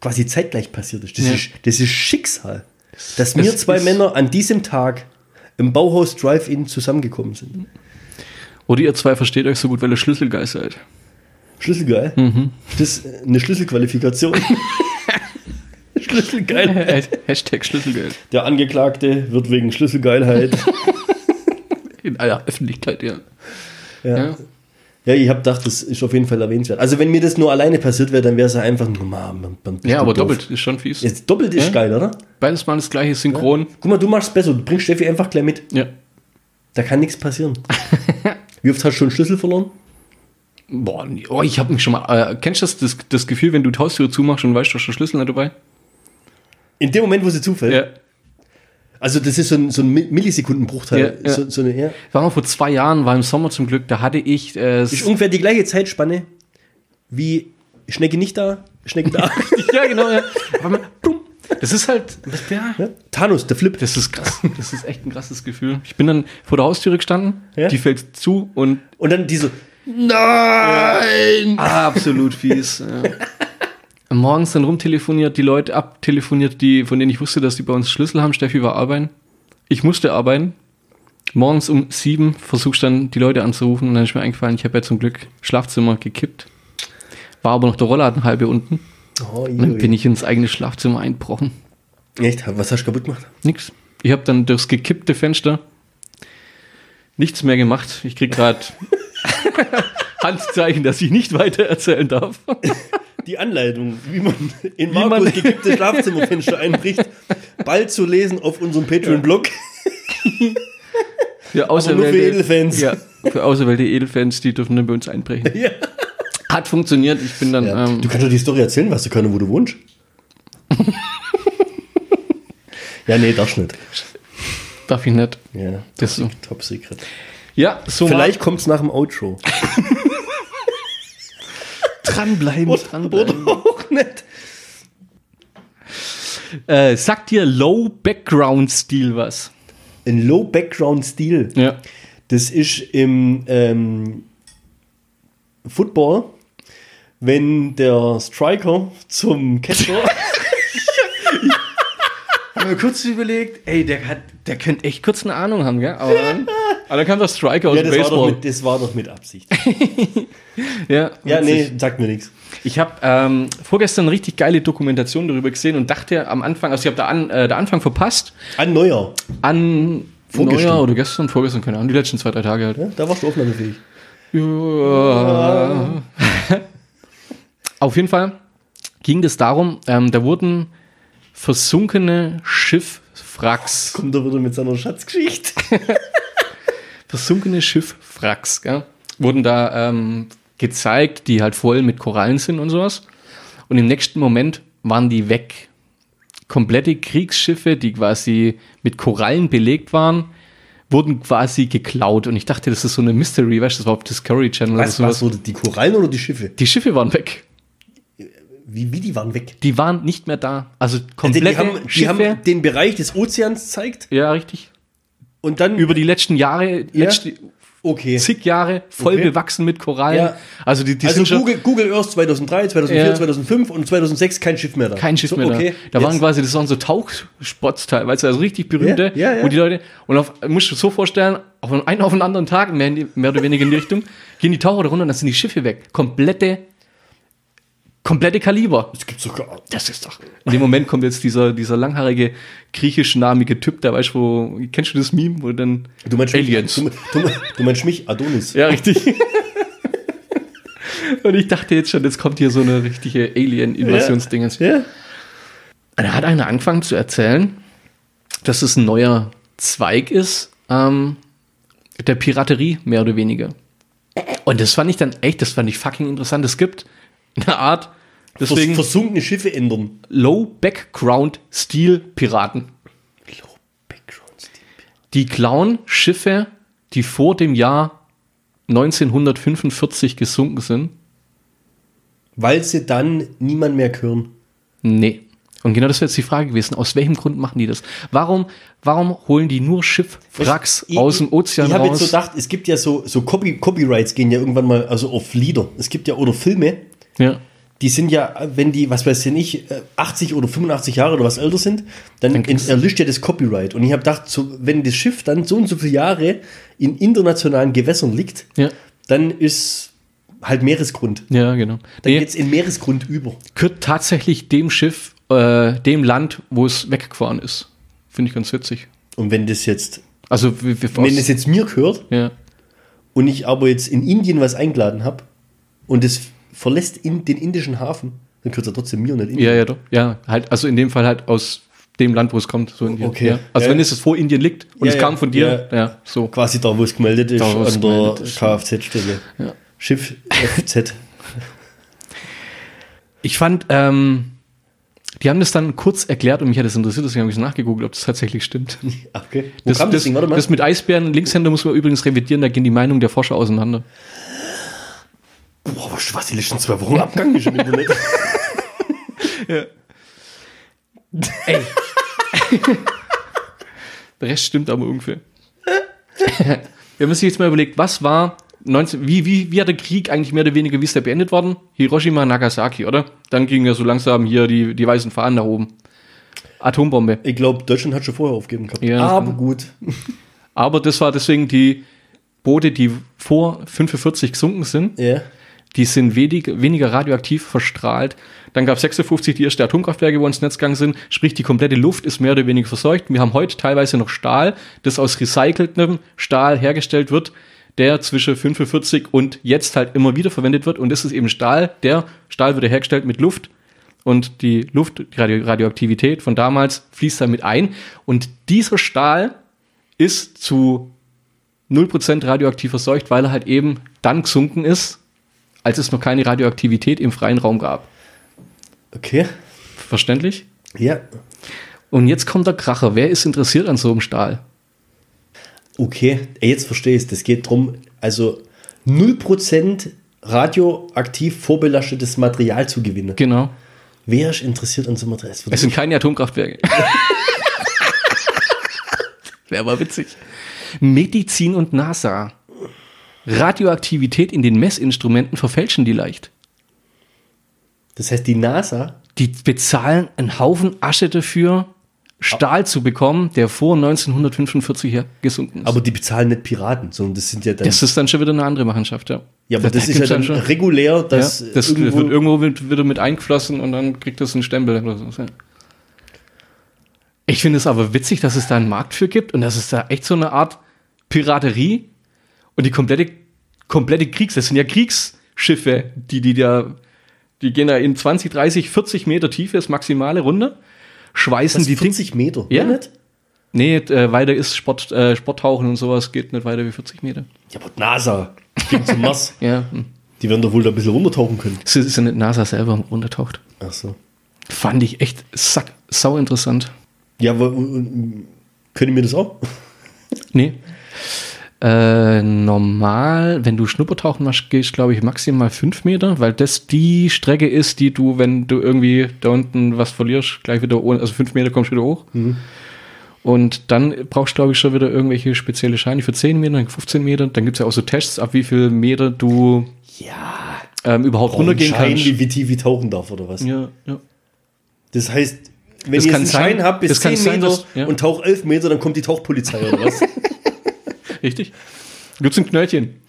quasi zeitgleich passiert ist. Das, Ja. ist, das ist Schicksal. Dass wir Es zwei Männer an diesem Tag im Bauhaus Drive-In zusammengekommen sind. Oder ihr zwei versteht euch so gut, weil ihr Schlüsselgeil seid. Schlüsselgeil. Mhm. Das ist eine Schlüsselqualifikation. Schlüsselgeil. Hashtag Schlüsselgeil. Der Angeklagte wird wegen Schlüsselgeilheit. In aller Öffentlichkeit, ja. Ja, Ja. Ja ich habe gedacht, das ist auf jeden Fall erwähnenswert. Also, wenn mir das nur alleine passiert wäre, dann wäre es ja einfach nur mal. Ja, aber doof. doppelt ist schon fies. Jetzt doppelt ist Ja. geil, oder? Beides mal das gleiche Synchron. Guck mal, du machst es besser. Du bringst Steffi einfach gleich mit. Ja. Da kann nichts passieren. Wie oft hast du schon einen Schlüssel verloren? Boah, oh, ich habe mich schon mal. Äh, kennst du das, das, das Gefühl, wenn du die Haustür zumachst und weißt, du hast den Schlüssel nicht dabei? In dem Moment, wo sie zufällt. Ja. Also, das ist so ein, so ein Mi- Millisekundenbruchteil. Ja, ja. So, so eine, ja. War mal vor zwei Jahren, war im Sommer zum Glück, da hatte ich. Äh, Ist ungefähr die gleiche Zeitspanne wie Schnecke nicht da, Schnecke da. ja, genau, ja. Man. Das ist halt. Der? Ja? Thanos, der Flip. Das ist krass. Das ist echt ein krasses Gefühl. Ich bin dann vor der Haustüre gestanden, Ja? die fällt zu und Und dann diese. Nein! absolut fies. Ja. Morgens dann rumtelefoniert, die Leute abtelefoniert, die, von denen ich wusste, dass die bei uns Schlüssel haben. Steffi war arbeiten. Ich musste arbeiten. Morgens um sieben versuchst dann die Leute anzurufen und dann ist mir eingefallen, ich habe ja zum Glück Schlafzimmer gekippt. War aber noch der Rollladen halbe unten. Oh, Und dann bin ich ins eigene Schlafzimmer einbrochen. Echt? Was hast du kaputt gemacht? Nix. Ich habe dann durchs gekippte Fenster nichts mehr gemacht. Ich krieg gerade Handzeichen, dass ich nicht weiter erzählen darf. Die Anleitung, wie man in Wie man- Markus gekippte Schlafzimmerfenster einbricht, bald zu lesen auf unserem Patreon-Blog. Für für Edelfans. Ja, für auserwählte Edelfans, die dürfen dann bei uns einbrechen. Ja. Hat funktioniert. Ich bin dann. Ja. Ähm, Du kannst doch die Story erzählen, was du können, wo du wohnst. ja, nee, darfst nicht. darf ich nicht. Ja, Das ist so. top secret. Ja, so Vielleicht kommt es nach dem Outro. dranbleiben, dranbleiben. Oder auch nicht. Äh, sagt dir Low Background Stil was? Ein Low-Background-Stil. Ja. Das ist im ähm, Football, wenn der Striker zum Catcher. Haben wir kurz überlegt, ey, der, hat, der könnte echt kurz eine Ahnung haben, gell? Aber, dann- aber dann kam der Striker aus ja, das war, doch Baseball. mit, das war doch mit Absicht. ja, Ja, nee, sagt mir nichts. Ich habe ähm, vorgestern eine richtig geile Dokumentation darüber gesehen und dachte am Anfang, also ich habe da an, äh, der Anfang verpasst, An Neuer. an Vorgestern. Neujahr oder gestern, vorgestern, keine Ahnung, die letzten zwei, drei Tage halt. Ja, da warst du aufnahmefähig. Ja. Auf jeden Fall ging es darum, ähm, da wurden versunkene Schiffwracks, Kommt er wieder mit seiner Schatzgeschichte. versunkene Schiffwracks, gell, wurden da ähm, gezeigt, die halt voll mit Korallen sind und sowas. Und im nächsten Moment waren die weg. Komplette Kriegsschiffe, die quasi mit Korallen belegt waren, wurden quasi geklaut. Und ich dachte, das ist so eine Mystery, weißt du, das war auf Discovery Channel Was, oder was sowas. wurde? Die Korallen oder die Schiffe? Die Schiffe waren weg. Wie, wie die waren weg? Die waren nicht mehr da. Also Die, komplette die, haben, die haben den Bereich des Ozeans zeigt ja, richtig. Und dann Über die letzten Jahre, letzte, okay. zig Jahre, voll Okay. bewachsen mit Korallen. Ja. Also die, die Also sind schon Google, Google Earth 2003, 2004, Ja. 2005 und 2006 kein Schiff mehr da. kein Schiff So, mehr okay. da. Da waren Jetzt- quasi, das waren so Tauchspots teilweise, also richtig berühmte, Ja, ja, ja. wo die Leute, und auf, musst du so vorstellen, auf einen, auf einen anderen Tag, mehr, die, mehr oder weniger in die Richtung, gehen die Taucher da runter und dann sind die Schiffe weg. Komplette, komplette Kaliber. Das gibt's doch gar Das ist doch. In dem Moment kommt jetzt dieser, dieser langhaarige, griechischnamige Typ, der weißt wo, kennst du das Meme, wo dann Du meinst Aliens. Mich, du, du, du meinst mich, Adonis. Ja, richtig. Und ich dachte jetzt schon, jetzt kommt hier so eine richtige Alien-Invasionsdingens. Ja. Und da hat einer angefangen zu erzählen, dass es ein neuer Zweig ist, ähm, der Piraterie, mehr oder weniger. Und das fand ich dann echt, das fand ich fucking interessant. Es gibt eine Art Deswegen Vers versunkene Schiffe ändern. Low Background Steel Piraten. Die klauen Schiffe, die vor dem Jahr 1945 gesunken sind. Weil sie dann niemand mehr hören. Nee. Und genau das wäre jetzt die Frage gewesen. Aus welchem Grund machen die das? Warum, warum holen die nur Schiffwracks Ich- aus dem Ozean Ich habe jetzt raus? so gedacht, es gibt ja so, so Copy, Copyrights gehen ja irgendwann mal also auf Lieder. Es gibt ja oder Filme, ja. die sind ja, wenn die, was weiß ich nicht, äh, 80 oder 85 Jahre oder was älter sind, dann, Dann erlischt ja das Copyright. Und ich habe gedacht, so, wenn das Schiff dann so und so viele Jahre in internationalen Gewässern liegt, Ja. dann ist halt Meeresgrund. Ja, genau. Dann Nee, geht's in Meeresgrund über. gehört tatsächlich dem Schiff, äh, dem Land, wo es weggefahren ist. Finde ich ganz witzig. Und wenn das jetzt, Also, wir, wir wenn das jetzt mir gehört ja. und ich aber jetzt in Indien was eingeladen habe und es verlässt in den indischen Hafen, dann gehört es ja trotzdem mir und nicht Indien. ja, ja, doch. Ja, halt, also in dem Fall halt aus dem Land, wo es kommt. So in die- Okay. Ja. Also, Ja, wenn es vor Indien liegt und Ja, es kam von dir, ja, so. Quasi da, wo es gemeldet ist, Da, an der. Kfz-Stelle. Schiff FZ. Ich fand, ähm, die haben das dann kurz erklärt und mich hat das interessiert, deswegen habe ich es nachgegoogelt, ob das tatsächlich stimmt. Okay. Wo Das, kam das, das, Ding? Warte mal. das mit Eisbären, Linkshänder muss man übrigens revidieren, da gehen die Meinungen der Forscher auseinander. Boah, was, was die letzten zwei Wochen abgegangen ist im Internet. Ey. Der Rest stimmt aber ungefähr. Wir sich jetzt mal überlegt, was war 19, wie, wie, wie hat der Krieg eigentlich mehr oder weniger, wie ist der beendet worden? Hiroshima, Nagasaki, oder? Dann gingen ja so langsam hier die, die weißen Fahnen nach oben. Atombombe. Ich glaube, Deutschland hat schon vorher aufgeben gehabt. Ja, Aber gut. Aber das war deswegen die Boote, die vor 45 gesunken sind. Ja. Die sind wenig, weniger radioaktiv verstrahlt. Dann gab es 56 die erste Atomkraftwerke, wo ins Netz gegangen sind. Sprich, die komplette Luft ist mehr oder weniger verseucht. Wir haben heute teilweise noch Stahl, das aus recyceltem Stahl hergestellt wird, der zwischen 45 und jetzt halt immer wieder verwendet wird. Und das ist eben Stahl. Der Stahl wird hergestellt mit Luft. Und die Luft, die Radio Radioaktivität von damals fließt damit ein. Und dieser Stahl ist zu 0% radioaktiv verseucht, weil er halt eben dann gesunken ist, als es noch keine Radioaktivität im freien Raum gab. Okay. Verständlich? Ja. Und jetzt kommt der Kracher. Wer ist interessiert an so einem Stahl? Okay. Jetzt verstehe ich es. Das geht drum, also 0% radioaktiv vorbelastetes Material zu gewinnen. Genau. Wer ist interessiert an so Material? Es wird Es sind keine Atomkraftwerke. Wäre aber witzig. Medizin und NASA. Radioaktivität in den Messinstrumenten verfälschen die leicht. das heißt, die NASA Die bezahlen einen Haufen Asche dafür, Stahl zu bekommen, der vor 1945 her gesunken ist. Aber die bezahlen nicht Piraten, sondern das sind ja dann. das ist dann schon wieder eine andere Machenschaft, ja. ja, aber Da- das da ist ja dann regulär, dass ja, das irgendwo, wird irgendwo mit, wieder mit eingeflossen und dann kriegt das einen Stempel oder so. Ich finde es aber witzig, dass es da einen Markt für gibt und dass es da echt so eine Art Piraterie und die komplette, komplette Kriegs, das sind ja Kriegsschiffe, die, die da, die gehen da in 20, 30, 40 Meter Tiefe, ist maximale Runde, schweißen das die Dinge. 40 Meter. Ja. Nicht? Nee, äh, weiter ist Sport, äh, Sporttauchen und sowas geht nicht weiter wie 40 Meter. Ja, aber NASA. Ging zum Mars. Ja. Die werden doch wohl da ein bisschen runtertauchen können. es ist ja nicht NASA selber untertaucht. Ach so. Fand ich echt sack, sau interessant. Ja, aber und- können wir das auch? Nee. Äh, normal, wenn du Schnuppertauchen machst, gehst glaube ich maximal fünf Meter, weil das die Strecke ist, die du, wenn du irgendwie da unten was verlierst, gleich wieder, ohne, also fünf Meter kommst du wieder hoch. Und dann brauchst du, glaube ich, schon wieder irgendwelche spezielle Scheine für 10 Meter, 15 Meter. Dann gibt es ja auch so Tests, ab wie viel Meter du Ja. ähm, überhaupt runtergehen Schein, kannst. wie, wie tief ich tauchen darf oder was? Ja, ja. Das heißt, wenn Das kann einen sein- Schein habe bis das kann 10 sein, Meter dass- ja. und tauch 11 Meter, dann kommt die Tauchpolizei oder was? Richtig? Gibt's ein Knöllchen?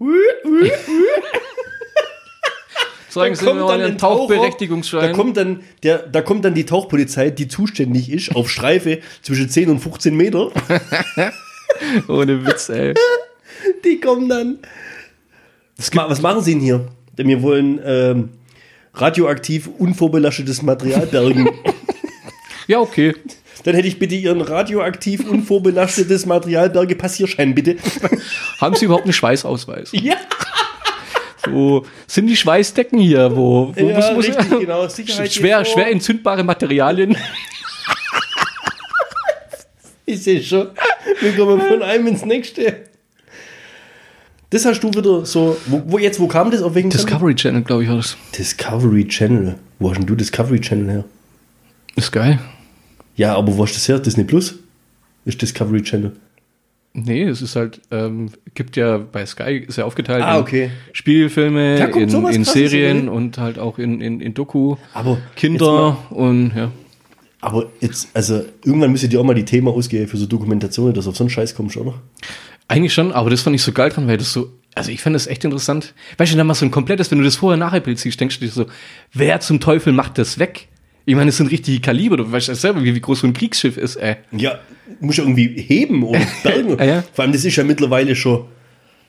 Zeigen Sie mir mal einen Tauchberechtigungsschein. Da kommt dann der, da kommt dann die Tauchpolizei, die zuständig ist, auf Streife zwischen 10 und 15 Meter. Ohne Witz, ey. Die kommen dann. Was machen Sie denn hier? Denn wir wollen ähm, radioaktiv unvorbelastetes Material bergen. Ja, okay. Dann hätte ich bitte Ihren radioaktiv unvorbelastetes Material Berge Passierschein, bitte. Haben Sie überhaupt einen Schweißausweis? Ja. Wo sind die Schweißdecken hier? Wo, wo Ja, richtig, genau. Sicherheit schwer, schwer entzündbare Materialien. Ich sehe schon. Wir kommen von einem ins nächste. Das hast du wieder so. Wo, wo jetzt, wo kam das? Auf welchen Channel? Discovery Channel, glaube ich, war das. Discovery Channel. Wo hast denn du Discovery Channel her? Ist geil. Ja, aber wo du das her? Disney Plus? Ist Discovery Channel. Nee, es ist halt, ähm, gibt ja bei Sky, ist ja aufgeteilt Ah, in okay. Spielfilme, in, sowas in Krasses, Serien und halt auch in, in, in Doku. Aber Kinder und ja. Aber jetzt, also irgendwann müsst ihr dir auch mal die Themen ausgehen für so Dokumentationen, dass du auf so einen Scheiß kommst, oder? Eigentlich schon, aber das fand ich so geil dran, weil das so, also ich fand das echt interessant. Weißt du, dann mal so ein komplettes, wenn du das vorher nachher Bild siehst, denkst du dir so, wer zum Teufel macht das weg? Ich meine, das sind richtige Kaliber, du weißt ja selber, wie, wie groß so ein Kriegsschiff ist, ey. Ja, muss ja irgendwie heben oder bergen. Ja, ja. Vor allem, das ist ja mittlerweile schon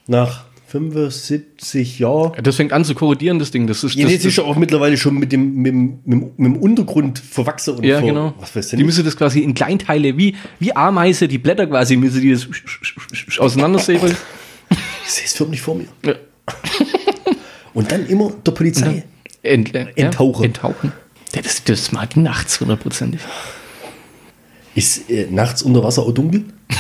nach 75 Jahren. Das fängt an zu korrodieren, das Ding. Das ist, Ja, das, das ist ja auch mittlerweile schon mit dem, mit dem, mit dem, Untergrund verwachsen. Und ja, ver, genau. Was weiß die denn? müssen das quasi in Kleinteile, wie, wie Ameise, die Blätter quasi, müssen die das auseinandersäbeln. Ich sehe es förmlich vor mir. Ja. Und dann immer der Polizei. Ent, äh, Enttauchen. Ja, enttauchen. Ja, das, das mag ich nachts hundertprozentig. Ist äh, nachts unter Wasser auch dunkel?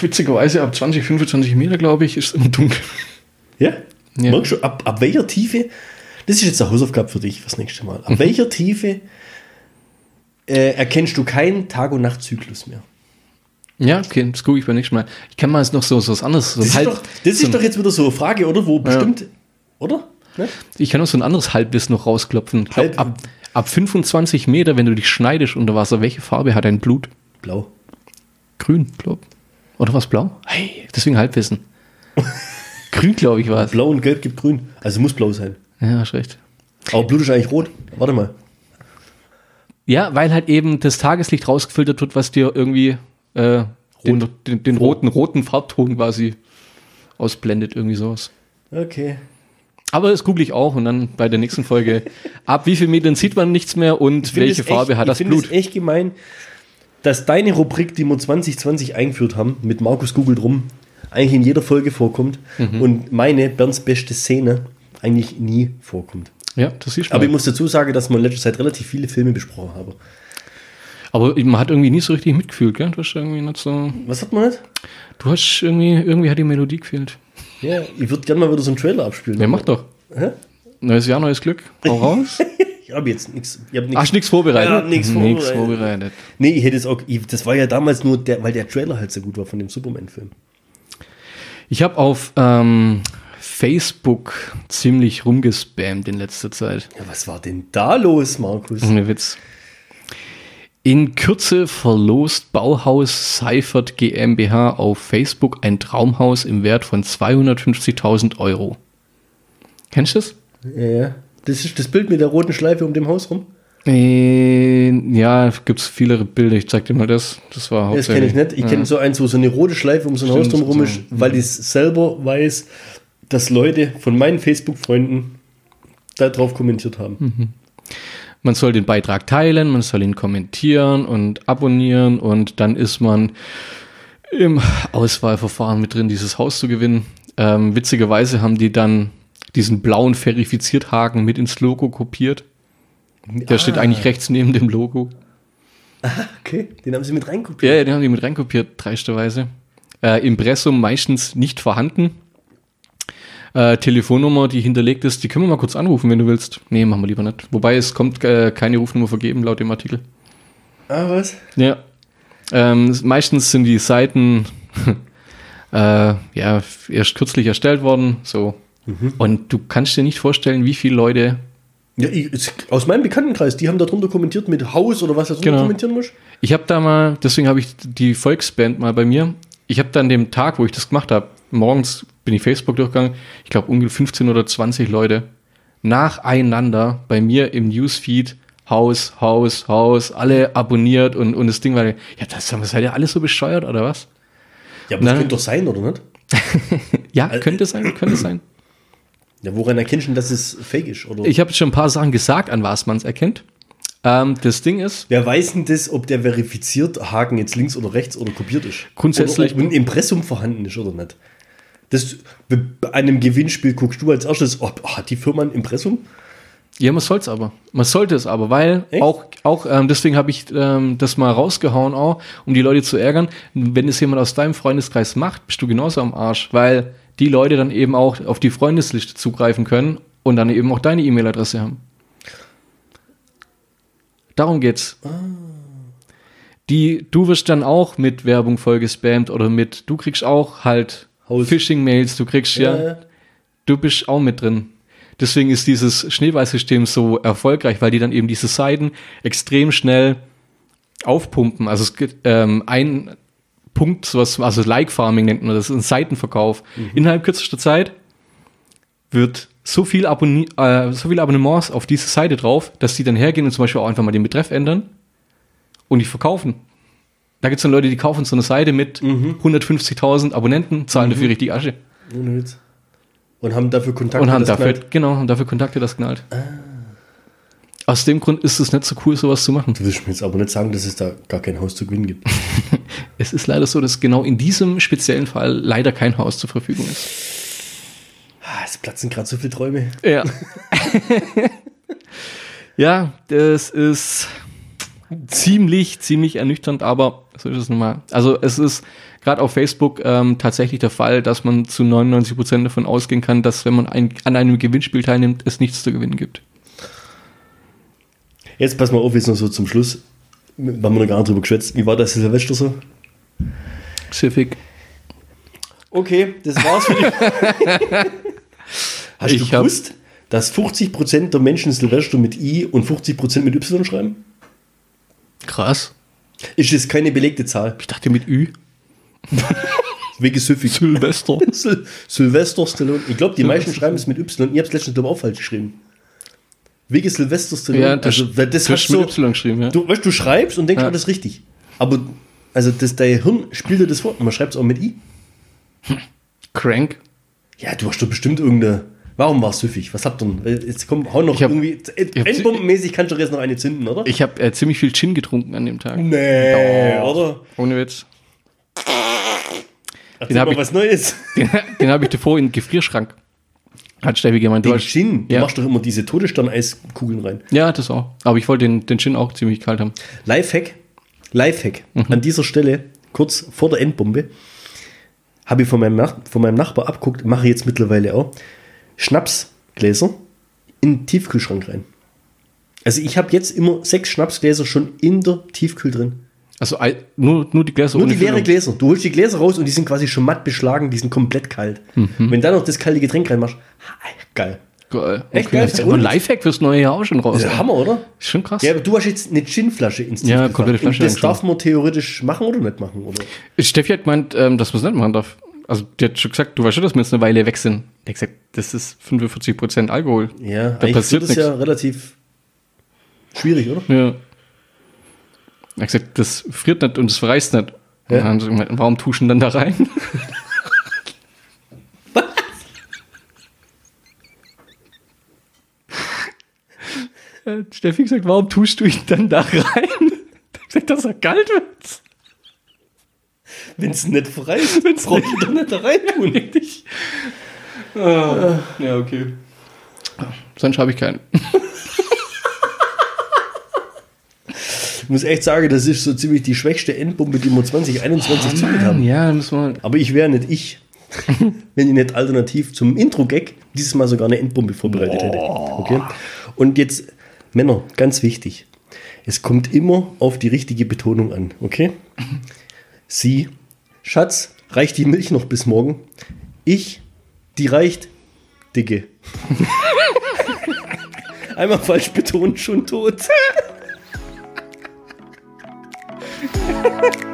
Witzigerweise ab 20, 25 Meter, glaube ich, ist es immer dunkel. Ja? Ja. Merkst du, ab, ab welcher Tiefe, das ist jetzt eine Hausaufgabe für dich fürs nächste Mal, ab Mhm. welcher Tiefe äh, erkennst du keinen Tag- und Nachtzyklus mehr? Ja, okay, das gucke ich beim nächsten Mal. Ich kann mal jetzt noch so, so was anderes. So Das, ein ist, doch, das so ist doch jetzt wieder so eine Frage, oder? Wo bestimmt, oder? Ne? Ich kann noch so ein anderes Halbwissen noch rausklopfen. Glaub, Halb- ab, ab 25 Meter, wenn du dich schneidest unter Wasser, welche Farbe hat dein Blut? Blau. Grün, glaub. Oder was blau? Hey, deswegen Halbwissen. Grün, glaube ich, war es. Blau und Gelb gibt Grün. Also muss blau sein. Ja, hast recht. Aber Blut ist eigentlich rot. Warte mal. Ja, weil halt eben das Tageslicht rausgefiltert wird, was dir irgendwie äh, den, den, den roten, roten Farbton quasi ausblendet, irgendwie sowas. Okay. Aber das google ich auch und dann bei der nächsten Folge, ab wie viel Metern sieht man nichts mehr und welche Farbe echt, hat das Ich finde Blut? echt gemein, dass deine Rubrik, die wir 2020 eingeführt haben, mit Markus Google drum, eigentlich in jeder Folge vorkommt Mhm. und meine Bernds beste Szene eigentlich nie vorkommt. Ja, das du. Aber ich muss dazu sagen, dass wir in letzter Zeit relativ viele Filme besprochen haben. Aber man hat irgendwie nie so richtig mitgefühlt, gell? Du hast irgendwie nicht so. Was hat man nicht? Du hast irgendwie, irgendwie hat die Melodie gefehlt. Ja, ich würde gerne mal wieder so einen Trailer abspielen. Ja, mach doch. Hä? Neues Jahr, neues Glück. Hau raus. Ich habe jetzt nichts. Hast nichts. nichts vorbereitet? Ja, nix Nix vorbereitet. vorbereitet. Nee, ich hätte es auch. Ich, das war ja damals nur, der, weil der Trailer halt so gut war von dem Superman-Film. Ich habe auf ähm, Facebook ziemlich rumgespammt in letzter Zeit. Ja, was war denn da los, Markus? Ohne Witz. In Kürze verlost Bauhaus Seifert GmbH auf Facebook ein Traumhaus im Wert von 250.000 Euro. Kennst du das? Ja, ja. Das ist das Bild mit der roten Schleife um dem Haus rum. Äh, ja, gibt es viele Bilder. Ich zeig dir mal das. Das war Das kenne ich nicht. Ich kenne so eins, wo so eine rote Schleife um so ein Haus drumherum ist, so. weil ich selber weiß, dass Leute von meinen Facebook-Freunden da drauf kommentiert haben. Man soll den Beitrag teilen, man soll ihn kommentieren und abonnieren und dann ist man im Auswahlverfahren mit drin, dieses Haus zu gewinnen. Ähm, witzigerweise haben die dann diesen blauen Verifiziert-Haken mit ins Logo kopiert. Der Ah. steht eigentlich rechts neben dem Logo. Okay, den haben sie mit reinkopiert. Ja, ja, den haben die mit reinkopiert, dreisterweise. Äh, Impressum meistens nicht vorhanden. Äh, Telefonnummer, die hinterlegt ist, die können wir mal kurz anrufen, wenn du willst. Nee, machen wir lieber nicht. Wobei es kommt äh, keine Rufnummer vergeben, laut dem Artikel. Ah, was? Ja. Ähm, meistens sind die Seiten äh, ja, erst kürzlich erstellt worden. So. Und du kannst dir nicht vorstellen, wie viele Leute. Ja, ich, aus meinem Bekanntenkreis, die haben da drunter kommentiert mit Haus oder was da drunter Genau. kommentieren muss. Ich habe da mal, deswegen habe ich die Volksband mal bei mir. Ich habe dann dem Tag, wo ich das gemacht habe, morgens bin ich Facebook durchgegangen. Ich glaube, ungefähr 15 oder 20 Leute nacheinander bei mir im Newsfeed Haus, Haus, Haus, alle abonniert und, und das Ding war, ja, das seid ihr alle so bescheuert oder was? Ja, aber das Nein. könnte doch sein, oder nicht? Ja, könnte sein, könnte sein. Ja, woran erkennst du, denn, dass es fake ist? Oder? Ich habe schon ein paar Sachen gesagt, an was man es erkennt. Ähm, das Ding ist, Wer weiß denn das, ob der verifiziert Haken jetzt links oder rechts oder kopiert ist? Grundsätzlich- Oder ob ein Impressum vorhanden ist oder nicht? Das, bei einem Gewinnspiel guckst du als erstes, oh, oh, hat die Firma ein Impressum? Ja, man soll es aber. Man sollte es aber, weil Echt? auch, auch ähm, deswegen habe ich ähm, das mal rausgehauen, auch, um die Leute zu ärgern. Wenn es jemand aus deinem Freundeskreis macht, bist du genauso am Arsch, weil die Leute dann eben auch auf die Freundesliste zugreifen können und dann eben auch deine E-Mail-Adresse haben. Darum geht's. Die, du wirst dann auch mit Werbung voll gespammt oder mit, du kriegst auch halt. Phishing-Mails, du kriegst ja, Ja, du bist auch mit drin. Deswegen ist dieses Schneeballsystem so erfolgreich, weil die dann eben diese Seiten extrem schnell aufpumpen. Also es gibt ähm, ein Punkt, sowas, also Like Farming nennt man das, ist ein Seitenverkauf. Innerhalb kürzester Zeit wird so viel, Abonni äh, so viele Abonnements auf diese Seite drauf, dass die dann hergehen und zum Beispiel auch einfach mal den Betreff ändern und die verkaufen. Da gibt es dann Leute, die kaufen so eine Seite mit 150.000 Abonnenten, zahlen dafür richtig Asche. Ohne Witz. Und haben dafür Kontakt Und haben das dafür, knallt. genau, haben dafür Kontakte das knallt. Aus dem Grund ist es nicht so cool, sowas zu machen. Du willst mir jetzt aber nicht sagen, dass es da gar kein Haus zu gewinnen gibt. Es ist leider so, dass genau in diesem speziellen Fall leider kein Haus zur Verfügung ist. Ah, es platzen gerade so viele Träume. Ja. ja, das ist ziemlich, ziemlich ernüchternd, aber so ist es nun mal. Also es ist gerade auf Facebook ähm, tatsächlich der Fall, dass man zu 99 Prozent davon ausgehen kann, dass wenn man ein, an einem Gewinnspiel teilnimmt, es nichts zu gewinnen gibt. Jetzt pass mal auf, jetzt noch so zum Schluss. Wir haben noch gar nicht drüber geschwätzt. Wie war das Silvester so? Civic. Okay, das war's für dich. Hast Ich du gewusst, dass 50% der Menschen Silvester mit I und 50% mit Y schreiben? Krass. Ist das keine belegte Zahl? Ich dachte mit Ü. Wegen süffig. Silvester. Sil Silvester Stallone. Ich glaube, die meisten schreiben es mit Y. Ich habe es letztens, glaube auch falsch geschrieben. Wegen Silvester Stallone. Ja, das, also, das du hast so, mit Y geschrieben, ja. du, weißt, du schreibst und denkst, Ja. alles richtig. Aber also das, dein Hirn spielt dir das vor. Und man schreibt es auch mit I. Crank. Ja, du hast doch bestimmt irgendeine. Warum war es süffig? Was habt ihr denn? Jetzt komm, hau noch Ich hab- irgendwie. hab- Endbombenmäßig kannst du doch jetzt noch eine zünden, oder? Ich habe äh, ziemlich viel Gin getrunken an dem Tag. nee, Doch. oder? Ohne Witz. Erzähl hab mal ich- was Neues. Den, den habe ich davor in den Gefrierschrank. Hat Steffi gemeint. Du Den hast, Gin. Du Ja. machst doch immer diese Todesstern-Eiskugeln rein. ja, das auch. Aber ich wollte den, den Gin auch ziemlich kalt haben. Lifehack. Lifehack. Mhm. An dieser Stelle, kurz vor der Endbombe, habe ich von meinem, Nach von meinem Nachbar abguckt, mache ich jetzt mittlerweile auch, Schnapsgläser in den Tiefkühlschrank rein. Also ich habe jetzt immer sechs Schnapsgläser schon in der Tiefkühl drin. Also nur, nur die Gläser Nur die leere Füllung. Gläser. Du holst die Gläser raus und die sind quasi schon matt beschlagen, die sind komplett kalt. Mhm. Wenn dann noch das kalte Getränk reinmachst, geil. Geil. Echt Okay, geil. das ist aber ein Lifehack fürs neue Jahr auch schon raus. Das ist der Hammer, oder? Ist schon krass. Ja, aber du hast jetzt eine Ginflasche ins Ja, komplette Flasche Und Das darf man theoretisch machen oder nicht machen, oder? Steffi hat gemeint, ähm, dass man es nicht machen darf. Also, die hat schon gesagt, du weißt schon, dass wir jetzt eine Weile weg sind. Die hat gesagt, das ist 45% Alkohol. Ja, Da passiert das ja nichts. relativ schwierig, oder? Ja. Er hat gesagt, das friert nicht und es verreißt nicht. Und Ja. dann haben sie gemeint, warum tuschen dann da rein? Hat Steffi gesagt, warum tust du ihn dann da rein? Er hat gesagt, dass er kalt wird. Wenn es nicht frei ist, wenn es brauchst du doch nicht da rein tun. Ah, ja, okay. Sonst habe ich keinen. Ich muss echt sagen, das ist so ziemlich die schwächste Endbombe, die wir 2021 zündet haben. Ja, müssen wir. Aber ich wäre nicht ich, wenn ich nicht alternativ zum Intro-Gag dieses Mal sogar eine Endbombe vorbereitet hätte. Okay? Und jetzt, Männer, ganz wichtig. Es kommt immer auf die richtige Betonung an, okay? Sie, Schatz, reicht die Milch noch bis morgen? Ich, die reicht, Dicke. Einmal falsch betont, schon tot.